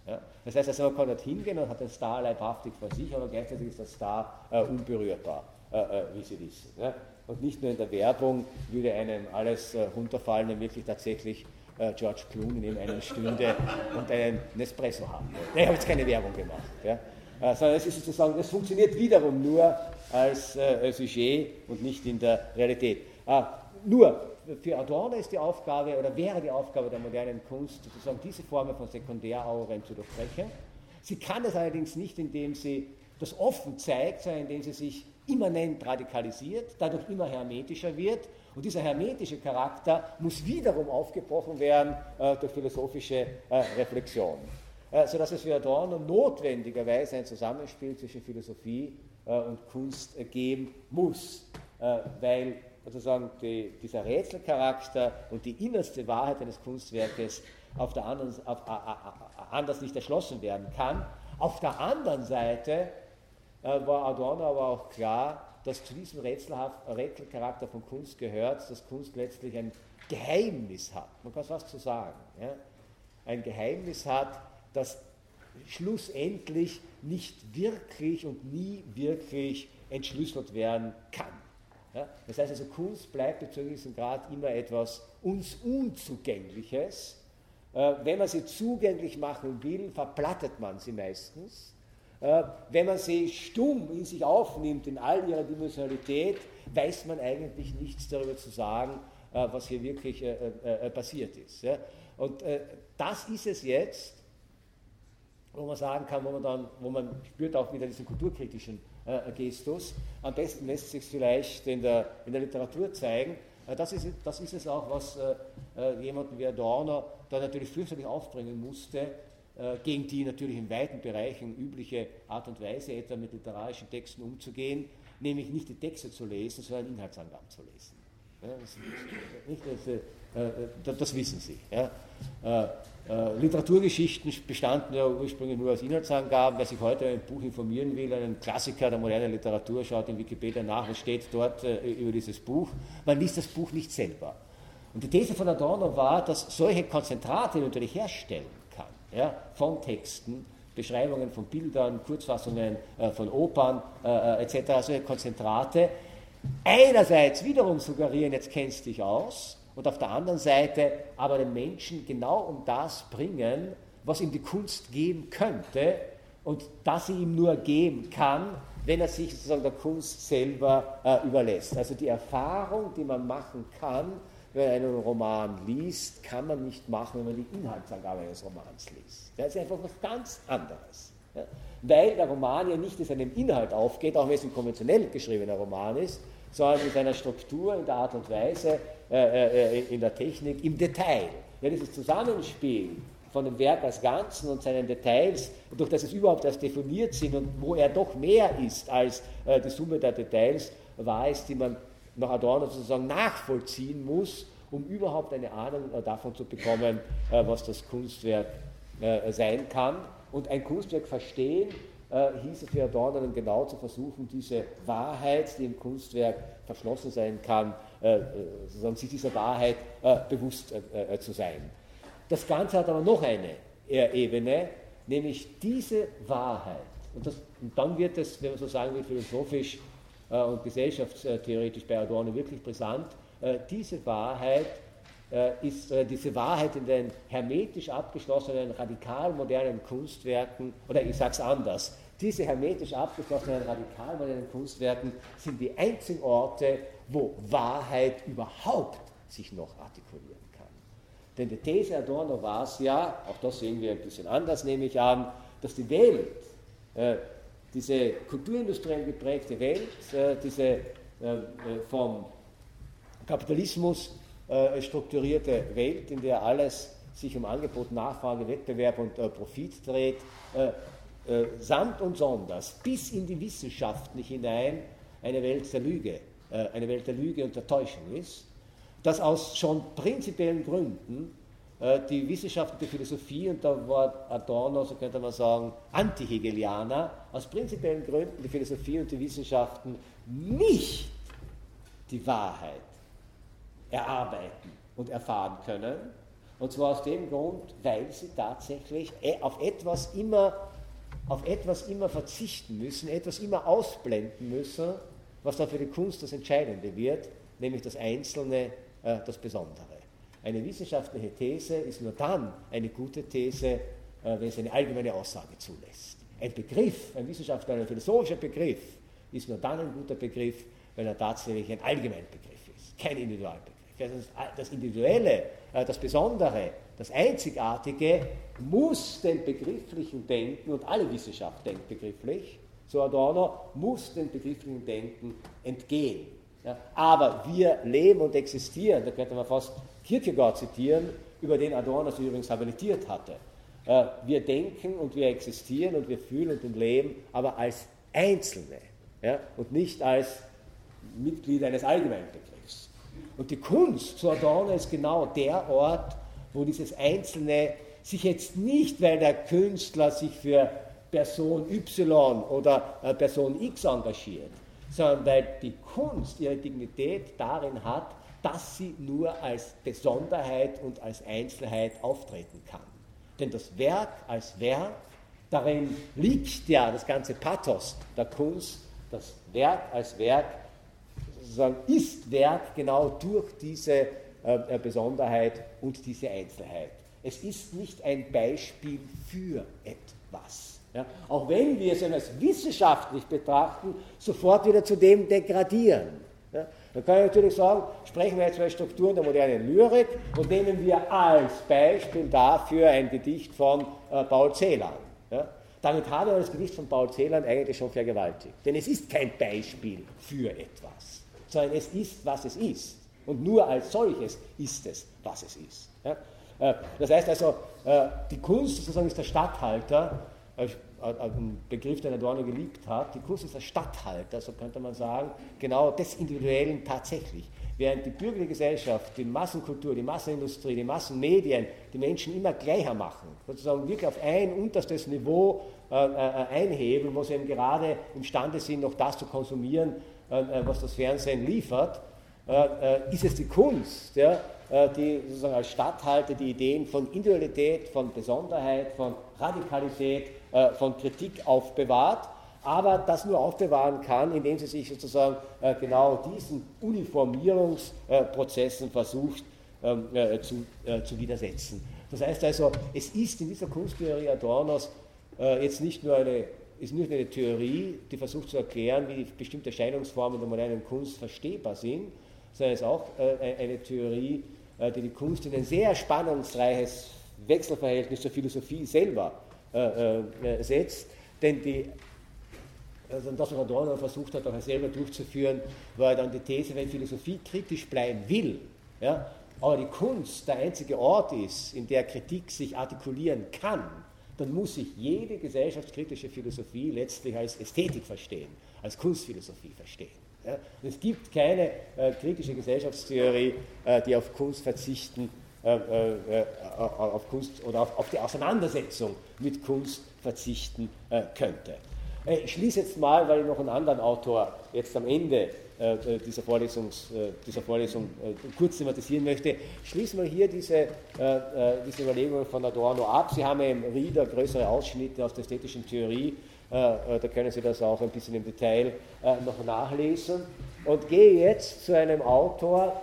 Ja? Das heißt, also man kann dort hingehen und hat den Star leibhaftig vor sich, aber gleichzeitig ist der Star äh, unberührbar, äh, äh, wie Sie wissen. Ja? Und nicht nur in der Werbung würde einem alles äh, runterfallen, wenn wirklich tatsächlich äh, George Clooney neben einer Stunde und einen Nespresso haben Ich habe jetzt keine Werbung gemacht. Ja. Äh, sondern es ist sozusagen, das funktioniert wiederum nur als äh, Sujet und nicht in der Realität. Äh, nur für Adorno ist die Aufgabe oder wäre die Aufgabe der modernen Kunst sozusagen diese Form von Sekundärauren zu durchbrechen. Sie kann es allerdings nicht, indem sie das offen zeigt, sondern indem sie sich immanent radikalisiert, dadurch immer hermetischer wird und dieser hermetische Charakter muss wiederum aufgebrochen werden äh, durch philosophische äh, Reflexion. Äh, sodass es für Adorno notwendigerweise ein Zusammenspiel zwischen Philosophie äh, und Kunst äh, geben muss, äh, weil sozusagen die, dieser Rätselcharakter und die innerste Wahrheit eines Kunstwerkes auf der anderen, auf, anders nicht erschlossen werden kann. Auf der anderen Seite war Adorno aber auch klar, dass zu diesem Rätselcharakter von Kunst gehört, dass Kunst letztlich ein Geheimnis hat. Man kann es fast so sagen. Ja? Ein Geheimnis hat, das schlussendlich nicht wirklich und nie wirklich entschlüsselt werden kann. Ja? Das heißt also, Kunst bleibt zu diesem Grad immer etwas uns Unzugängliches. Äh, wenn man sie zugänglich machen will, verplattet man sie meistens. Äh, wenn man sie stumm in sich aufnimmt, in all ihrer Dimensionalität, weiß man eigentlich nichts darüber zu sagen, äh, was hier wirklich passiert ist. Und das ist es jetzt, wo man sagen kann, wo man dann, wo man spürt auch wieder diesen kulturkritischen Gestus. Am besten lässt sich vielleicht in der, in der Literatur zeigen. Das ist, das ist es auch, was jemanden wie Adorno da natürlich fürchterlich aufbringen musste, äh, gegen die natürlich in weiten Bereichen übliche Art und Weise, etwa mit literarischen Texten umzugehen, nämlich nicht die Texte zu lesen, sondern Inhaltsangaben zu lesen. Das, äh, das, wissen Sie. Äh, äh, Literaturgeschichten bestanden ja ursprünglich nur aus Inhaltsangaben. Wer sich heute ein Buch informieren will, einen Klassiker der modernen Literatur, schaut in Wikipedia nach, was steht dort äh, über dieses Buch. Man liest das Buch nicht selber. Und die These von Adorno war, dass solche Konzentrate natürlich herstellen ja, von Texten, Beschreibungen von Bildern, Kurzfassungen äh, von Opern äh, äh etc., solche Konzentrate, einerseits wiederum suggerieren, jetzt kennst du dich aus, und auf der anderen Seite aber den Menschen genau um das bringen, was ihm die Kunst geben könnte und das sie ihm nur geben kann, wenn er sich sozusagen der Kunst selber äh, überlässt. Also die Erfahrung, die man machen kann, wenn man einen Roman liest, kann man nicht machen, wenn man die Inhaltsangabe eines Romans liest. Das ist einfach was ganz anderes. Weil der Roman ja nicht in seinem Inhalt aufgeht, auch wenn es ein konventionell geschriebener Roman ist, sondern in seiner Struktur, in der Art und Weise, äh, äh, in der Technik, im Detail. Ja, dieses Zusammenspiel von dem Werk als Ganzen und seinen Details, durch das es überhaupt erst definiert sind und wo er doch mehr ist als äh, die Summe der Details, war es, die man nach Adorno sozusagen nachvollziehen muss, um überhaupt eine Ahnung äh, davon zu bekommen, äh, was das Kunstwerk äh, sein kann. Und ein Kunstwerk verstehen hieß es für Adorno dann genau zu versuchen, diese Wahrheit, die im Kunstwerk verschlossen sein kann, sozusagen sich dieser Wahrheit bewusst zu sein. Das Ganze hat aber noch eine Ebene, nämlich diese Wahrheit. Und, das, und dann wird es, wenn man so sagen will, philosophisch und gesellschaftstheoretisch bei Adorno wirklich brisant. Äh, diese Wahrheit äh, ist diese Wahrheit in den hermetisch abgeschlossenen, radikal modernen Kunstwerken, oder ich sage es anders, diese hermetisch abgeschlossenen, radikal modernen Kunstwerken sind die einzigen Orte, wo Wahrheit überhaupt sich noch artikulieren kann. Denn die These Adorno war es ja, auch das sehen wir ein bisschen anders, nehme ich an, dass die Welt diese kulturindustriell geprägte Welt, äh, diese äh, äh, vom Kapitalismus strukturierte Welt, in der alles sich um Angebot, Nachfrage, Wettbewerb und Profit dreht, samt und sonders bis in die Wissenschaften hinein eine Welt der Lüge, eine Welt der Lüge und der Täuschung ist, dass aus schon prinzipiellen Gründen die Wissenschaft und die Philosophie, und da war Adorno, so könnte man sagen, Anti-Hegelianer, aus prinzipiellen Gründen die Philosophie und die Wissenschaften nicht die Wahrheit erarbeiten und erfahren können. Und zwar aus dem Grund, weil sie tatsächlich e, auf etwas immer, auf etwas immer verzichten müssen, etwas immer ausblenden müssen, was dann für die Kunst das Entscheidende wird, nämlich das Einzelne, äh, das Besondere. Eine wissenschaftliche These ist nur dann eine gute These, äh, wenn es eine allgemeine Aussage zulässt. Ein Begriff, ein wissenschaftlicher, ein philosophischer Begriff ist nur dann ein guter Begriff, wenn er tatsächlich ein Allgemeinbegriff ist, kein Individualbegriff. Das Individuelle, äh, das Besondere, das Einzigartige muss dem begrifflichen Denken, und alle Wissenschaft denkt begrifflich, so Adorno, muss dem begrifflichen Denken entgehen. Ja, aber wir leben und existieren, da könnte man fast Kierkegaard zitieren, über den Adorno sich übrigens habilitiert hatte. Äh, wir denken und wir existieren und wir fühlen und leben, aber als Einzelne ja, und nicht als Mitglieder eines Allgemeinbegriffs. Und die Kunst zu Adorno ist genau der Ort, wo dieses Einzelne sich jetzt nicht, weil der Künstler sich für Person Y oder äh, Person X engagiert, sondern weil die Kunst ihre Dignität darin hat, dass sie nur als Besonderheit und als Einzelheit auftreten kann. Denn das Werk als Werk, darin liegt ja das ganze Pathos der Kunst, das Werk als Werk sozusagen ist Werk genau durch diese äh, Besonderheit und diese Einzelheit. Es ist nicht ein Beispiel für etwas. Ja, auch wenn wir es als wissenschaftlich betrachten, sofort wieder zu dem degradieren. Ja, dann kann ich natürlich sagen, sprechen wir jetzt über Strukturen der modernen Lyrik und nehmen wir als Beispiel dafür ein Gedicht von äh, Paul Celan. Ja, damit habe ich das Gedicht von Paul Celan eigentlich schon vergewaltigt. Denn es ist kein Beispiel für etwas, sondern es ist, was es ist. Und nur als solches ist es, was es ist. Ja? Äh, das heißt also, äh, die Kunst sozusagen ist der Statthalter ein Begriff, den Adorno geliebt hat, die Kunst ist der Statthalter, so könnte man sagen, genau des Individuellen tatsächlich. Während die bürgerliche Gesellschaft, die Massenkultur, die Massenindustrie, die Massenmedien die Menschen immer gleicher machen, sozusagen wirklich auf ein unterstes Niveau äh, äh, einhebeln, wo sie eben gerade imstande sind, noch das zu konsumieren, äh, äh was das Fernsehen liefert, ist es die Kunst, die sozusagen als Statthalter die Ideen von Individualität, von Besonderheit, von Radikalität, äh, von Kritik aufbewahrt, aber das nur aufbewahren kann, indem sie sich sozusagen äh, genau diesen Uniformierungsprozessen versucht ähm, äh, zu, zu widersetzen. Das heißt also, es ist in dieser Kunsttheorie Adornos jetzt nicht nur eine ist nicht eine Theorie, die versucht zu erklären, wie bestimmte Erscheinungsformen der modernen Kunst verstehbar sind, sondern es ist auch eine Theorie, die die Kunst in ein sehr spannungsreiches Wechselverhältnis zur Philosophie selber äh, äh, setzt. Denn die, also das, was Adorno versucht hat, auch selber durchzuführen, war dann die These, wenn Philosophie kritisch bleiben will, ja, aber die Kunst der einzige Ort ist, in der Kritik sich artikulieren kann, dann muss sich jede gesellschaftskritische Philosophie letztlich als Ästhetik verstehen, als Kunstphilosophie verstehen. Ja. es gibt keine äh, kritische Gesellschaftstheorie, äh, die auf Kunst verzichten äh, äh, äh, auf Kunst oder auf, auf, die Auseinandersetzung mit Kunst verzichten könnte. Ich schließe jetzt mal, weil ich noch einen anderen Autor jetzt am Ende dieser, Vorlesungs, dieser Vorlesung kurz thematisieren möchte, schließen wir hier diese, diese Überlegungen von Adorno ab. Sie haben im Rieder größere Ausschnitte aus der ästhetischen Theorie, da können Sie das auch ein bisschen im Detail noch nachlesen. Und gehe jetzt zu einem Autor,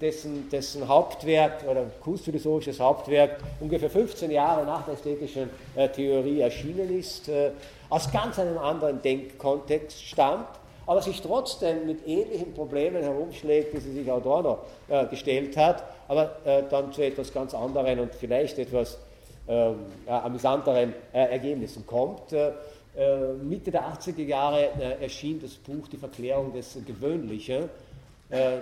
dessen, dessen Hauptwerk oder kunstphilosophisches Hauptwerk ungefähr 15 Jahre nach der ästhetischen äh, Theorie erschienen ist, äh, aus ganz einem anderen Denkkontext stammt, aber sich trotzdem mit ähnlichen Problemen herumschlägt, wie sie sich Adorno äh, gestellt hat, aber äh, dann zu etwas ganz anderen und vielleicht etwas ähm, amüsanteren Ergebnissen kommt. Mitte der 80er Jahre erschien das Buch Die Verklärung des Gewöhnlichen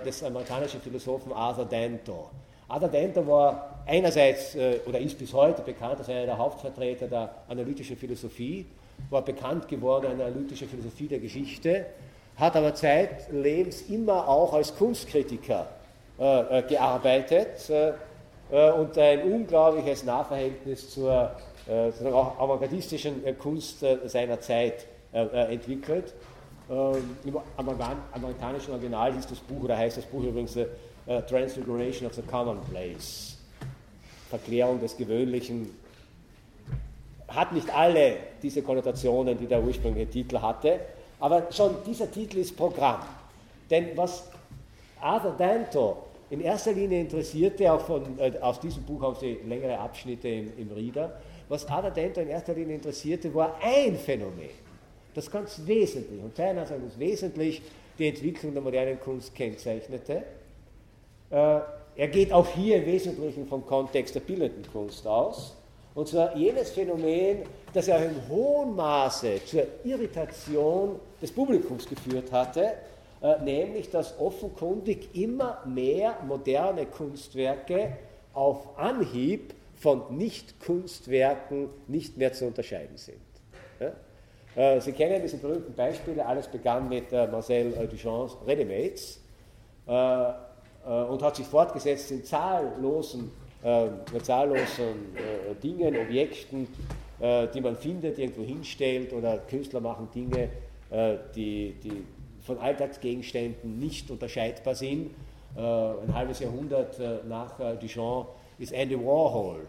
des amerikanischen Philosophen Arthur Danto. Arthur Danto war einerseits äh, oder ist bis heute bekannt als einer der Hauptvertreter der analytischen Philosophie, war bekannt geworden als analytische Philosophie der Geschichte, hat aber zeitlebens immer auch als Kunstkritiker äh, äh, gearbeitet äh, äh und ein unglaubliches Nahverhältnis zur äh, avantgardistischen Kunst seiner Zeit entwickelt. Ähm, Im amerikanischen Original hieß das Buch, oder heißt das Buch übrigens uh, Transfiguration of the Commonplace. Verklärung des Gewöhnlichen. Hat nicht alle diese Konnotationen, die der ursprüngliche Titel hatte, aber schon dieser Titel ist Programm. Denn was Arthur Danto in erster Linie interessierte, auch von, äh, aus diesem Buch haben Sie längere Abschnitte im, im Reader, was Arthur Danto in erster Linie interessierte, war ein Phänomen das ganz wesentlich und seinerseits wesentlich die Entwicklung der modernen Kunst kennzeichnete. Äh, er geht auch hier im Wesentlichen vom Kontext der bildenden Kunst aus. Und zwar jenes Phänomen, das ja in hohem Maße zur Irritation des Publikums geführt hatte, äh, nämlich dass offenkundig immer mehr moderne Kunstwerke auf Anhieb von Nicht-Kunstwerken nicht mehr zu unterscheiden sind. Äh, Sie kennen diese berühmten Beispiele, alles begann mit äh, Marcel äh, Duchamps Readymates und hat sich fortgesetzt in zahllosen, zahllosen Dingen, Objekten, die man findet, irgendwo hinstellt oder Künstler machen Dinge, die, die von Alltagsgegenständen nicht unterscheidbar sind. ein halbes Jahrhundert nach Duchamp ist Andy Warhol,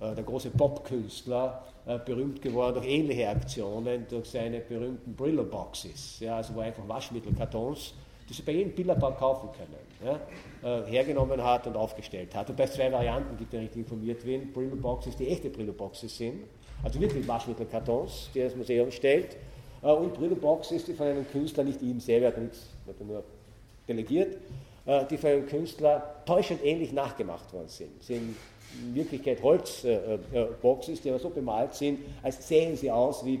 der große Popkünstler, berühmt geworden durch ähnliche Aktionen, durch seine berühmten Brillo-Boxes, ja, also wo einfach Waschmittelkartons die Sie bei jedem Bilderbank kaufen können, ja, äh, hergenommen hat und aufgestellt hat. Und bei zwei Varianten gibt, er richtig informiert werden. Brillo-Boxes, die echte Brillo-Boxes sind, also wirklich Waschmittelkartons, die das Museum stellt, äh, und Brillo-Boxes, die von einem Künstler, nicht ihm selber, hat nichts, hat er nur delegiert, äh, die von einem Künstler täuschend ähnlich nachgemacht worden sind. sind in Wirklichkeit Holzboxes, die aber so bemalt sind, als sähen sie aus wie.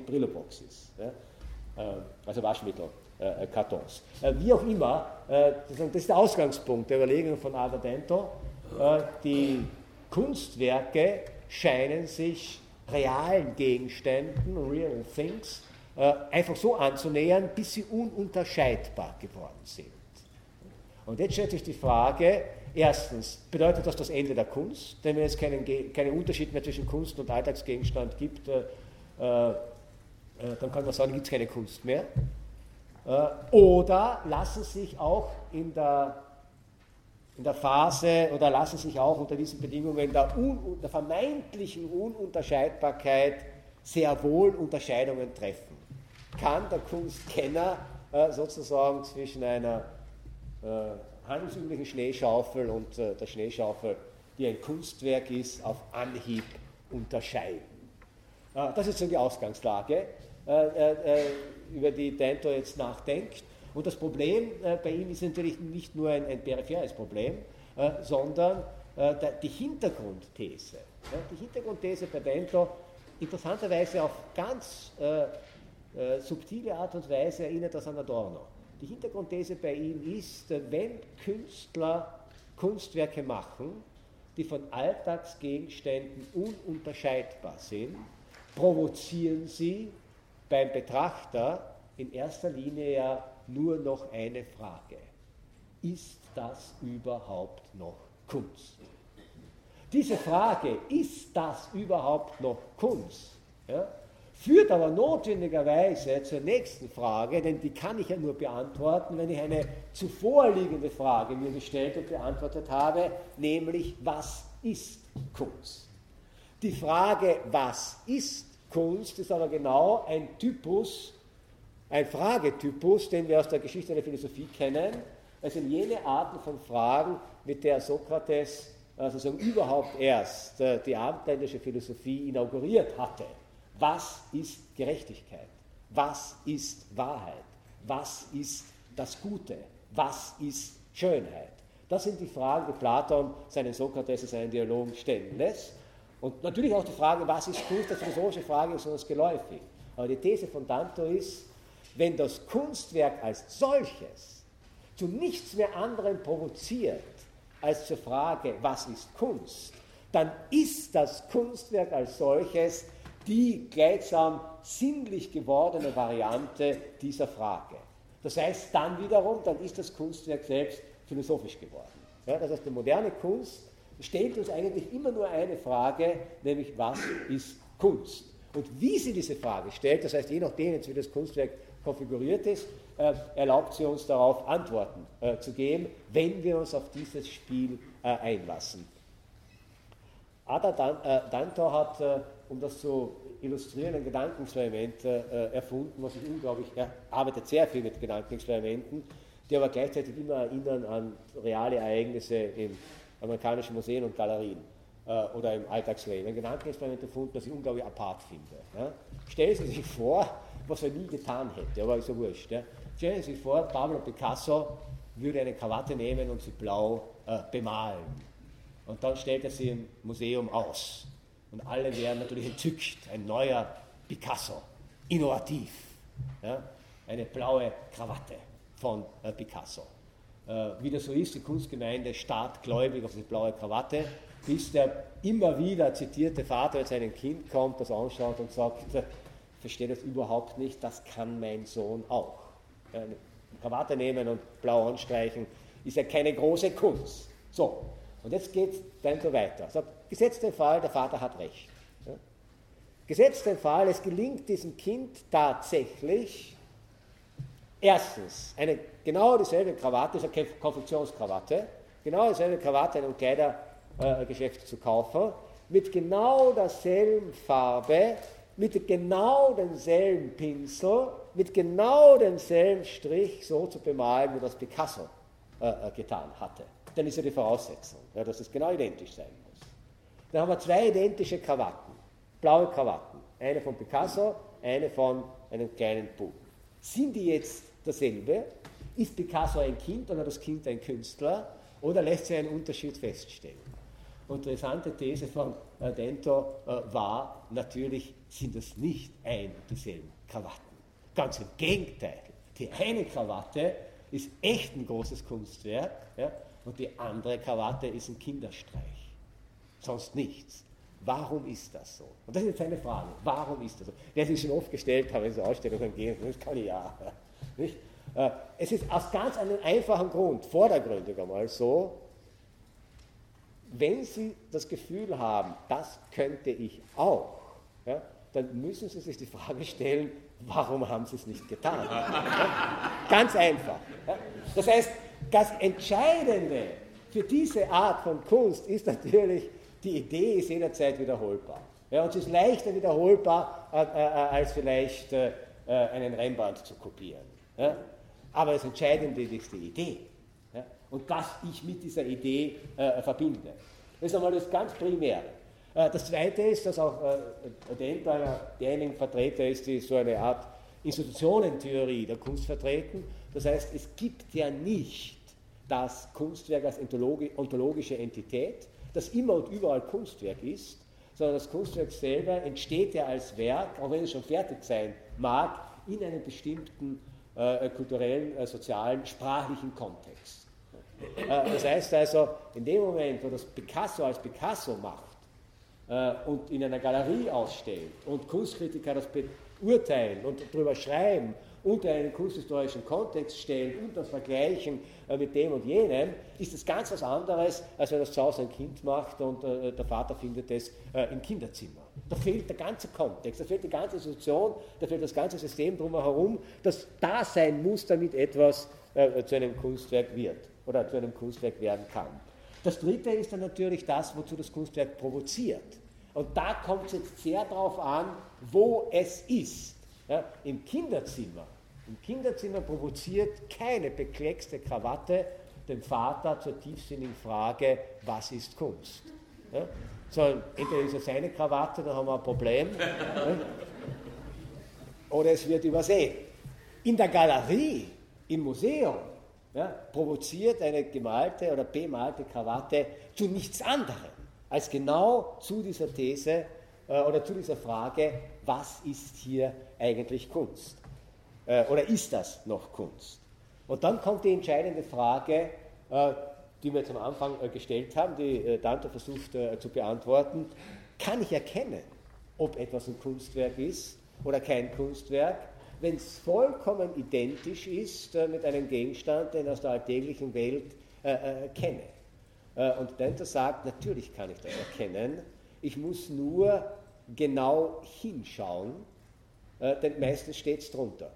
Also Waschmittel. Äh, Kartons. Äh, wie auch immer, äh, das ist der Ausgangspunkt der Überlegung von Ada Dento. Die Kunstwerke scheinen sich realen Gegenständen, real things, einfach so anzunähern, bis sie ununterscheidbar geworden sind. Und jetzt stellt sich die Frage, erstens, bedeutet das das Ende der Kunst? Denn wenn es keinen, keinen Unterschied mehr zwischen Kunst und Alltagsgegenstand gibt, äh, äh, dann kann man sagen, gibt es keine Kunst mehr. Äh, oder lassen sich auch in der, in der Phase oder lassen sich auch unter diesen Bedingungen der, un, der vermeintlichen Ununterscheidbarkeit sehr wohl Unterscheidungen treffen. Kann der Kunstkenner äh, sozusagen zwischen einer äh, handelsüblichen Schneeschaufel und äh, der Schneeschaufel, die ein Kunstwerk ist, auf Anhieb unterscheiden? Äh, das ist so die Ausgangslage. Äh, über die Dento jetzt nachdenkt. Und das Problem äh, bei ihm ist natürlich nicht nur ein, ein peripheres Problem, äh, sondern äh, die Hintergrundthese. Ja, die Hintergrundthese bei Dento interessanterweise auf ganz äh, äh, subtile Art und Weise erinnert das an Adorno. Die Hintergrundthese bei ihm ist, wenn Künstler Kunstwerke machen, die von Alltagsgegenständen ununterscheidbar sind, provozieren sie beim Betrachter in erster Linie ja nur noch eine Frage. Ist das überhaupt noch Kunst? Diese Frage, ist das überhaupt noch Kunst, ja, führt aber notwendigerweise zur nächsten Frage, denn die kann ich ja nur beantworten, wenn ich eine zuvorliegende Frage mir gestellt und beantwortet habe, nämlich was ist Kunst? Die Frage, was ist Kunst ist aber genau ein Typus, ein Fragetypus, den wir aus der Geschichte der Philosophie kennen, also jene Arten von Fragen, mit der Sokrates also überhaupt erst äh, die abendländische Philosophie inauguriert hatte. Was ist Gerechtigkeit? Was ist Wahrheit? Was ist das Gute? Was ist Schönheit? Das sind die Fragen, die Platon seinen Sokrates in seinen Dialogen stellen lässt. Und natürlich auch die Frage, was ist Kunst, als philosophische Frage ist uns geläufig. Aber die These von Danto ist, wenn das Kunstwerk als solches zu nichts mehr anderem provoziert als zur Frage, was ist Kunst, dann ist das Kunstwerk als solches die gleichsam sinnlich gewordene Variante dieser Frage. Das heißt, dann wiederum, dann ist das Kunstwerk selbst philosophisch geworden. Ja, das heißt, die moderne Kunst stellt uns eigentlich immer nur eine Frage, nämlich was ist Kunst? Und wie sie diese Frage stellt, das heißt, je nachdem, wie das Kunstwerk konfiguriert ist, äh, erlaubt sie uns darauf Antworten äh, zu geben, wenn wir uns auf dieses Spiel äh, einlassen. Ada Dan äh, Danto hat, äh, um das zu illustrieren, ein Gedankenexperiment äh, erfunden, was ich unglaublich, er arbeitet sehr viel mit Gedankenexperimenten, die aber gleichzeitig immer erinnern an reale Ereignisse im amerikanischen Museen und Galerien äh, oder im Alltagsleben. Ein Gedankenexperiment erfunden, das ich unglaublich apart finde. Ja? Stellen Sie sich vor, was er nie getan hätte, aber ist ja wurscht. Ja? Stellen Sie sich vor, Pablo Picasso würde eine Krawatte nehmen und sie blau äh, bemalen. Und dann stellt er sie im Museum aus. Und alle wären natürlich entzückt. Ein neuer Picasso, innovativ. Ja? Eine blaue Krawatte von äh, Picasso äh, wie das so ist, die Kunstgemeinde starrt gläubig auf die blaue Krawatte, bis der immer wieder zitierte Vater mit seinem Kind kommt, das anschaut und sagt, ich verstehe das überhaupt nicht, das kann mein Sohn auch. Eine Krawatte nehmen und blau anstreichen ist ja keine große Kunst. So, und jetzt geht es dann so weiter. Sagt, gesetzt den Fall, der Vater hat recht. Ja? Gesetzt den Fall, es gelingt diesem Kind tatsächlich, erstens eine genau dieselbe Krawatte, ist eine Konfektionskrawatte, genau dieselbe Krawatte in einem Kleidergeschäft zu kaufen, mit genau derselben Farbe, mit genau demselben Pinsel, mit genau demselben Strich so zu bemalen, wie das Picasso äh, äh, getan hatte. Dann ist ja die Voraussetzung, ja, dass es genau identisch sein Dann haben wir zwei identische Krawatten, blaue Krawatten, eine von Picasso, eine von einem kleinen Buben. Sind die jetzt dasselbe? Ist Picasso ein Kind oder das Kind ein Künstler? Oder lässt sich ein Unterschied feststellen? Interessante These von äh, Dento äh, war, natürlich sind das nicht ein und dieselben Krawatten. Ganz im Gegenteil. Die eine Krawatte ist echt ein großes Kunstwerk ja, und die andere Krawatte ist ein Kinderstreich. Sonst nichts. Warum ist das so? Und das ist jetzt eine Frage. Warum ist das so? Wer sich schon oft gestellt hat, wenn so Ausstellungen gehen, das kann ich ja. Nicht? Äh, es ist aus ganz einem einfachen Grund, vordergründig einmal so, wenn Sie das Gefühl haben, das könnte ich auch, ja, dann müssen Sie sich die Frage stellen, warum haben Sie es nicht getan? Ja, ganz einfach. Ja. Das heißt, das Entscheidende für diese Art von Kunst ist natürlich, die Idee ist jederzeit wiederholbar. Ja, und sie ist leichter wiederholbar, äh, äh, als vielleicht äh, äh, einen Rembrandt zu kopieren. Ja? Aber das Entscheidende ist die Idee. Ja? Und was ich mit dieser Idee äh, verbinde. Das ist einmal das ganz Primäre. Äh, das Zweite ist, dass auch Dent einer derjenigen Vertreter ist, die so eine Art Institutionentheorie der Kunst vertreten. Das heißt, es gibt ja nicht das Kunstwerk als ontologische Entität, das immer und überall Kunstwerk ist, sondern das Kunstwerk selber entsteht ja als Werk, auch wenn es schon fertig sein mag, in einem bestimmten äh, kulturellen, äh, sozialen, sprachlichen Kontext. Äh, das heißt also, in dem Moment, wo das Picasso als Picasso macht äh, und in einer Galerie ausstellt und Kunstkritiker das beurteilen und darüber schreiben unter einen kunsthistorischen Kontext stellen und das vergleichen äh, mit dem und jenem, ist das ganz was anderes, als wenn das zu Hause ein Kind macht und äh, der Vater findet es äh, im Kinderzimmer. Da fehlt der ganze Kontext, da fehlt die ganze Institution, da fehlt das ganze System drumherum, das da sein muss, damit etwas zu einem Kunstwerk wird oder zu einem Kunstwerk werden kann. Das dritte ist dann natürlich das, wozu das Kunstwerk provoziert. Und da kommt es jetzt sehr darauf an, wo es ist. Ja, Im Kinderzimmer, im Kinderzimmer provoziert keine bekleckste Krawatte den Vater zur tiefsinnigen Frage, was ist Kunst? Ja, sondern entweder ist es seine Krawatte, dann haben wir ein Problem, oder es wird übersehen. In der Galerie, im Museum, ja, provoziert eine gemalte oder bemalte Krawatte zu nichts anderem als genau zu dieser These oder zu dieser Frage, was ist hier eigentlich Kunst? Äh, oder ist das noch Kunst? Und dann kommt die entscheidende Frage, äh, die wir am Anfang äh, gestellt haben, die Dante versucht zu beantworten. Kann ich erkennen, ob etwas ein Kunstwerk ist oder kein Kunstwerk, wenn es vollkommen identisch ist mit einem Gegenstand, den ich aus der alltäglichen Welt kenne? und Dante sagt, natürlich kann ich das erkennen, ich muss nur genau hinschauen, denn meistens steht es drunter.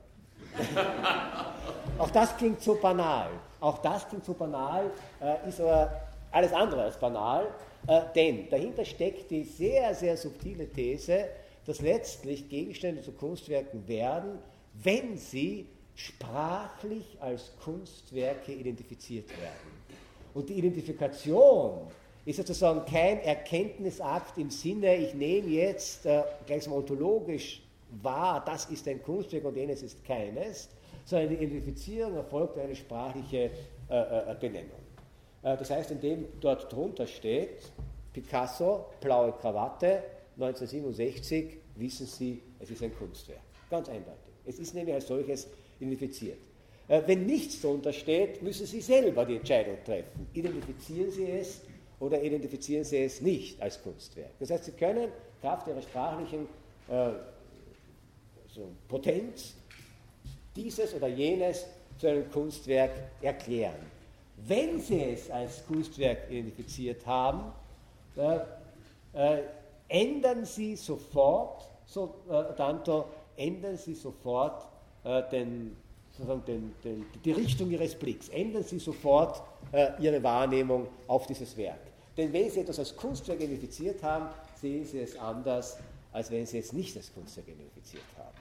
Auch das klingt so banal. Auch das klingt so banal, äh, ist aber alles andere als banal, äh, denn dahinter steckt die sehr, sehr subtile These, dass letztlich Gegenstände zu Kunstwerken werden, wenn sie sprachlich als Kunstwerke identifiziert werden. Und die Identifikation ist sozusagen kein Erkenntnisakt im Sinne, ich nehme jetzt äh, gleich ontologisch wahr, das ist ein Kunstwerk und jenes ist keines, sondern die Identifizierung erfolgt eine sprachliche äh, äh, Benennung. Äh, das heißt, indem dort drunter steht, Picasso, blaue Krawatte, 1967, wissen Sie, es ist ein Kunstwerk. Ganz eindeutig. Es ist nämlich als solches identifiziert. Äh, wenn nichts drunter steht, müssen Sie selber die Entscheidung treffen. Identifizieren Sie es oder identifizieren Sie es nicht als Kunstwerk. Das heißt, Sie können Kraft Ihrer sprachlichen äh, so Potenz dieses oder jenes zu einem Kunstwerk erklären. Wenn Sie es als Kunstwerk identifiziert haben, äh, äh, ändern Sie sofort, so äh, Danto, ändern Sie sofort äh, den sozusagen den, den, die Richtung Ihres Blicks. Ändern Sie sofort äh, Ihre Wahrnehmung auf dieses Werk. Denn wenn Sie etwas als Kunstwerk identifiziert haben, sehen Sie es anders, als wenn Sie es nicht als Kunstwerk identifiziert haben.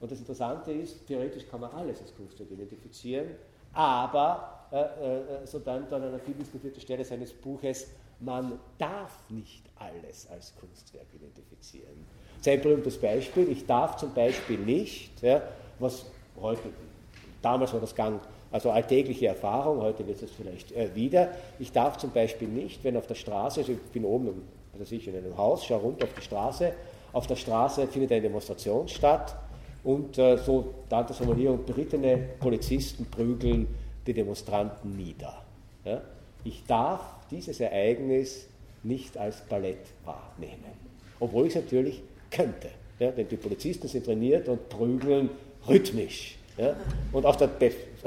Und das Interessante ist, theoretisch kann man alles als Kunstwerk identifizieren, aber, äh, äh, so dann an einer viel diskutierten Stelle seines Buches, man darf nicht alles als Kunstwerk identifizieren. Sein berühmtes Beispiel, ich darf zum Beispiel nicht, ja, was heute, damals war das Gang, also alltägliche Erfahrung, heute wird es vielleicht äh, wieder, ich darf zum Beispiel nicht, wenn auf der Straße, also ich bin oben im, also ich in einem Haus, schaue runter auf die Straße, auf der Straße findet eine Demonstration statt und äh, so Dantes Formulierung, berittene Polizisten prügeln die Demonstranten nieder. Ja? Ich darf dieses Ereignis nicht als Ballett wahrnehmen, obwohl ich es natürlich könnte. Ja? Denn die Polizisten sind trainiert und prügeln rhythmisch. Ja? Und aus der,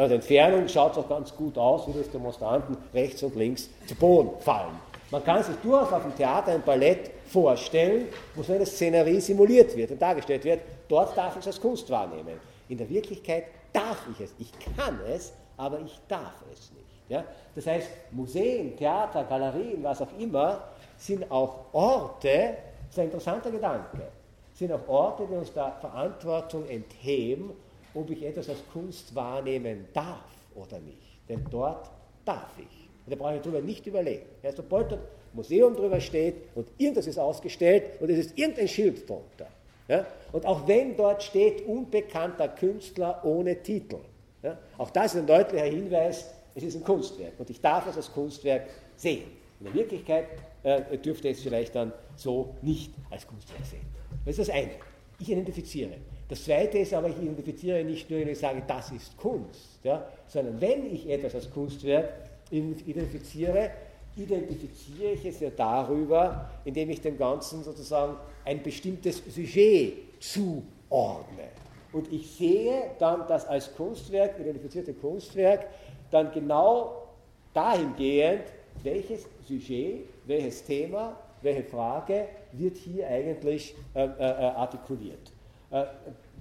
aus der Entfernung schaut es auch ganz gut aus, wie das Demonstranten rechts und links zu Boden fallen. Man kann sich durchaus auf dem Theater ein Ballett vorstellen, wo so eine Szenerie simuliert wird und dargestellt wird. Dort darf ich es als Kunst wahrnehmen. In der Wirklichkeit darf ich es. Ich kann es, aber ich darf es nicht. Ja? Das heißt, Museen, Theater, Galerien, was auch immer, sind auch Orte, das ist ein interessanter Gedanke, sind auch Orte, die uns der Verantwortung entheben, ob ich etwas als Kunst wahrnehmen darf oder nicht. Denn dort darf ich. Und da brauche ich darüber nicht überlegen. Ja, sobald ein Museum drüber steht und irgendwas ist ausgestellt und es ist irgendein Schild drunter. Ja, und auch wenn dort steht, unbekannter Künstler ohne Titel, ja, auch das ist ein deutlicher Hinweis, es ist ein Kunstwerk und ich darf es als Kunstwerk sehen. In der Wirklichkeit äh, dürfte es vielleicht dann so nicht als Kunstwerk sehen. Das ist das eine. Ich identifiziere. Das zweite ist aber, ich identifiziere nicht nur, wenn ich sage, das ist Kunst, ja, sondern wenn ich etwas als Kunstwerk identifiziere, identifiziere ich es ja darüber, indem ich dem Ganzen sozusagen ein bestimmtes Sujet zuordne. Und ich sehe dann das als Kunstwerk, identifizierte Kunstwerk, dann genau dahingehend, welches Sujet, welches Thema, welche Frage wird hier eigentlich äh, äh, artikuliert. Äh,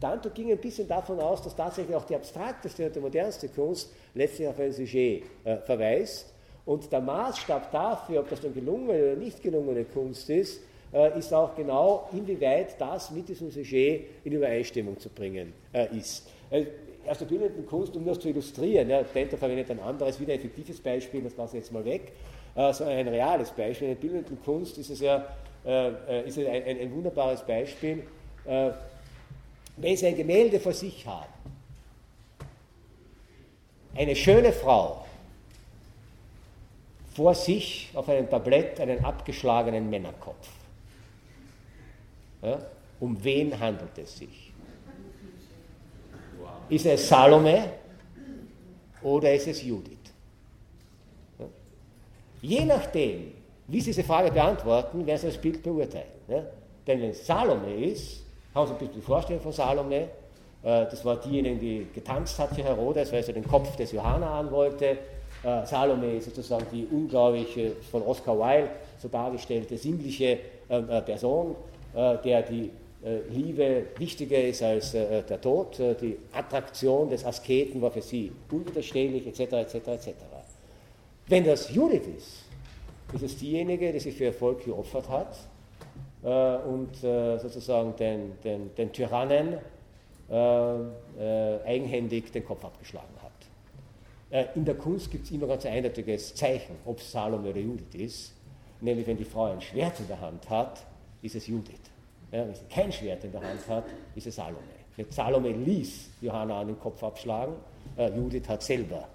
Danto ging ein bisschen davon aus, dass tatsächlich auch die abstrakteste und die modernste Kunst letztlich auf ein Sujet äh, verweist. Und der Maßstab dafür, ob das dann gelungene oder nicht gelungene Kunst ist, äh, ist auch genau, inwieweit das mit diesem Sujet in Übereinstimmung zu bringen ist. Aus der bildenden Kunst, um das zu illustrieren, ja, Dento verwendet ein anderes, wieder effektives Beispiel, das lasse ich jetzt mal weg, äh, so ein reales Beispiel. In der bildenden Kunst ist es ja ist es ein, ein, ein, wunderbares Beispiel, wenn Sie ein Gemälde vor sich haben, eine schöne Frau vor sich auf einem Tablett einen abgeschlagenen Männerkopf. Ja? Um wen handelt es sich? Ist es Salome oder ist es Judith? Ja? Je nachdem, wie Sie diese Frage beantworten, werden Sie das Bild beurteilen. Ja? Denn wenn es Salome ist, haben Sie ein bisschen die Vorstellung von Salome. Äh, das war diejenige, die getanzt hat für Herodes, weil sie den Kopf des Johanna an wollte. Äh, Salome ist sozusagen die unglaubliche, von Oscar Wilde so dargestellte sinnliche ähm, äh, Person, der die Liebe wichtiger ist als der Tod. Die Attraktion des Asketen war für sie unwiderstehlich, etc., etc., etc. Wenn das Judith ist, ist es diejenige, die sich für Erfolg geopfert hat, und äh, sozusagen den, den, den Tyrannen äh, eigenhändig den Kopf abgeschlagen hat. in der Kunst gibt es immer ganz ein eindeutiges Zeichen, ob es Salome oder Judith ist. Nämlich, wenn die Frau ein Schwert in der Hand hat, ist es Judith. Ja, wenn sie kein Schwert in der Hand hat, ist es Salome. Salome ließ Johanna an den Kopf abschlagen, Judith hat selber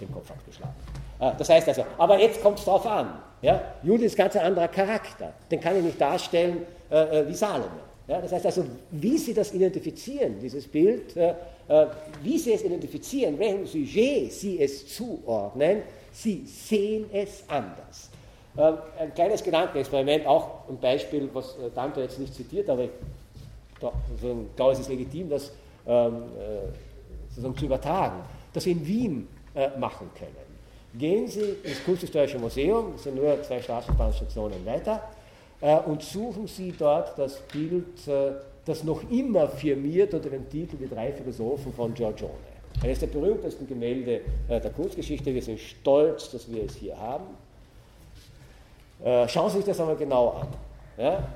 den Kopf abgeschlagen. das heißt also, aber jetzt kommt es darauf an. Ja? Judith ist ganz ein anderer Charakter. Den kann ich nicht darstellen äh, äh, wie Salome. Ja? Das heißt also, wie Sie das identifizieren, dieses Bild, äh, äh, wie Sie es identifizieren, welchem Sujet Sie es zuordnen, Sie sehen es anders. Ähm, ein kleines Gedankenexperiment, auch ein Beispiel, was äh, Dante jetzt nicht zitiert, aber ich glaube, es ist legitim, das ähm, äh, sozusagen zu übertragen, dass wir in Wien machen können. Gehen Sie ins Kunsthistorische Museum, das sind nur zwei Straßenbahnstationen weiter, äh, und suchen Sie dort das Bild, äh, das noch immer firmiert unter dem Titel Die drei Philosophen von Giorgione. Eines der berühmtesten Gemälde äh, der Kunstgeschichte. Wir sind stolz, dass wir es hier haben. Äh, schauen Sie sich das einmal genau an. Ja?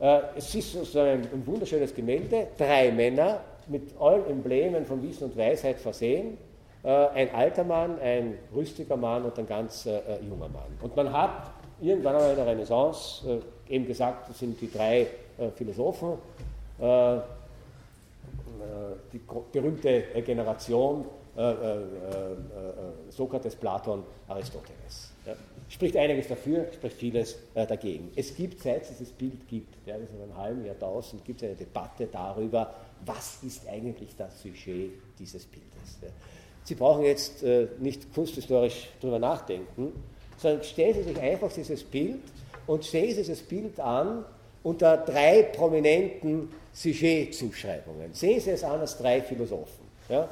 Äh, es ist so ein, ein wunderschönes Gemälde, drei Männer mit allen Emblemen von Wissen und Weisheit versehen. Äh, ein alter Mann, ein rüstiger Mann und ein ganz äh, junger Mann. Und man hat irgendwann einmal in der Renaissance eben gesagt, das sind die drei Philosophen, die berühmte Generation Sokrates, Platon, Aristoteles. Spricht einiges dafür, spricht vieles äh, dagegen. Es gibt, seit es dieses Bild gibt, ja, das in einem halben Jahrtausend, gibt es eine Debatte darüber, was ist eigentlich das Sujet dieses Bildes. Sie brauchen jetzt äh, nicht kunsthistorisch darüber nachdenken, sondern stellen Sie sich einfach dieses Bild und sehen Sie dieses Bild an unter drei prominenten Sujet-Zuschreibungen. Sehen Sie es an als drei Philosophen. Ja?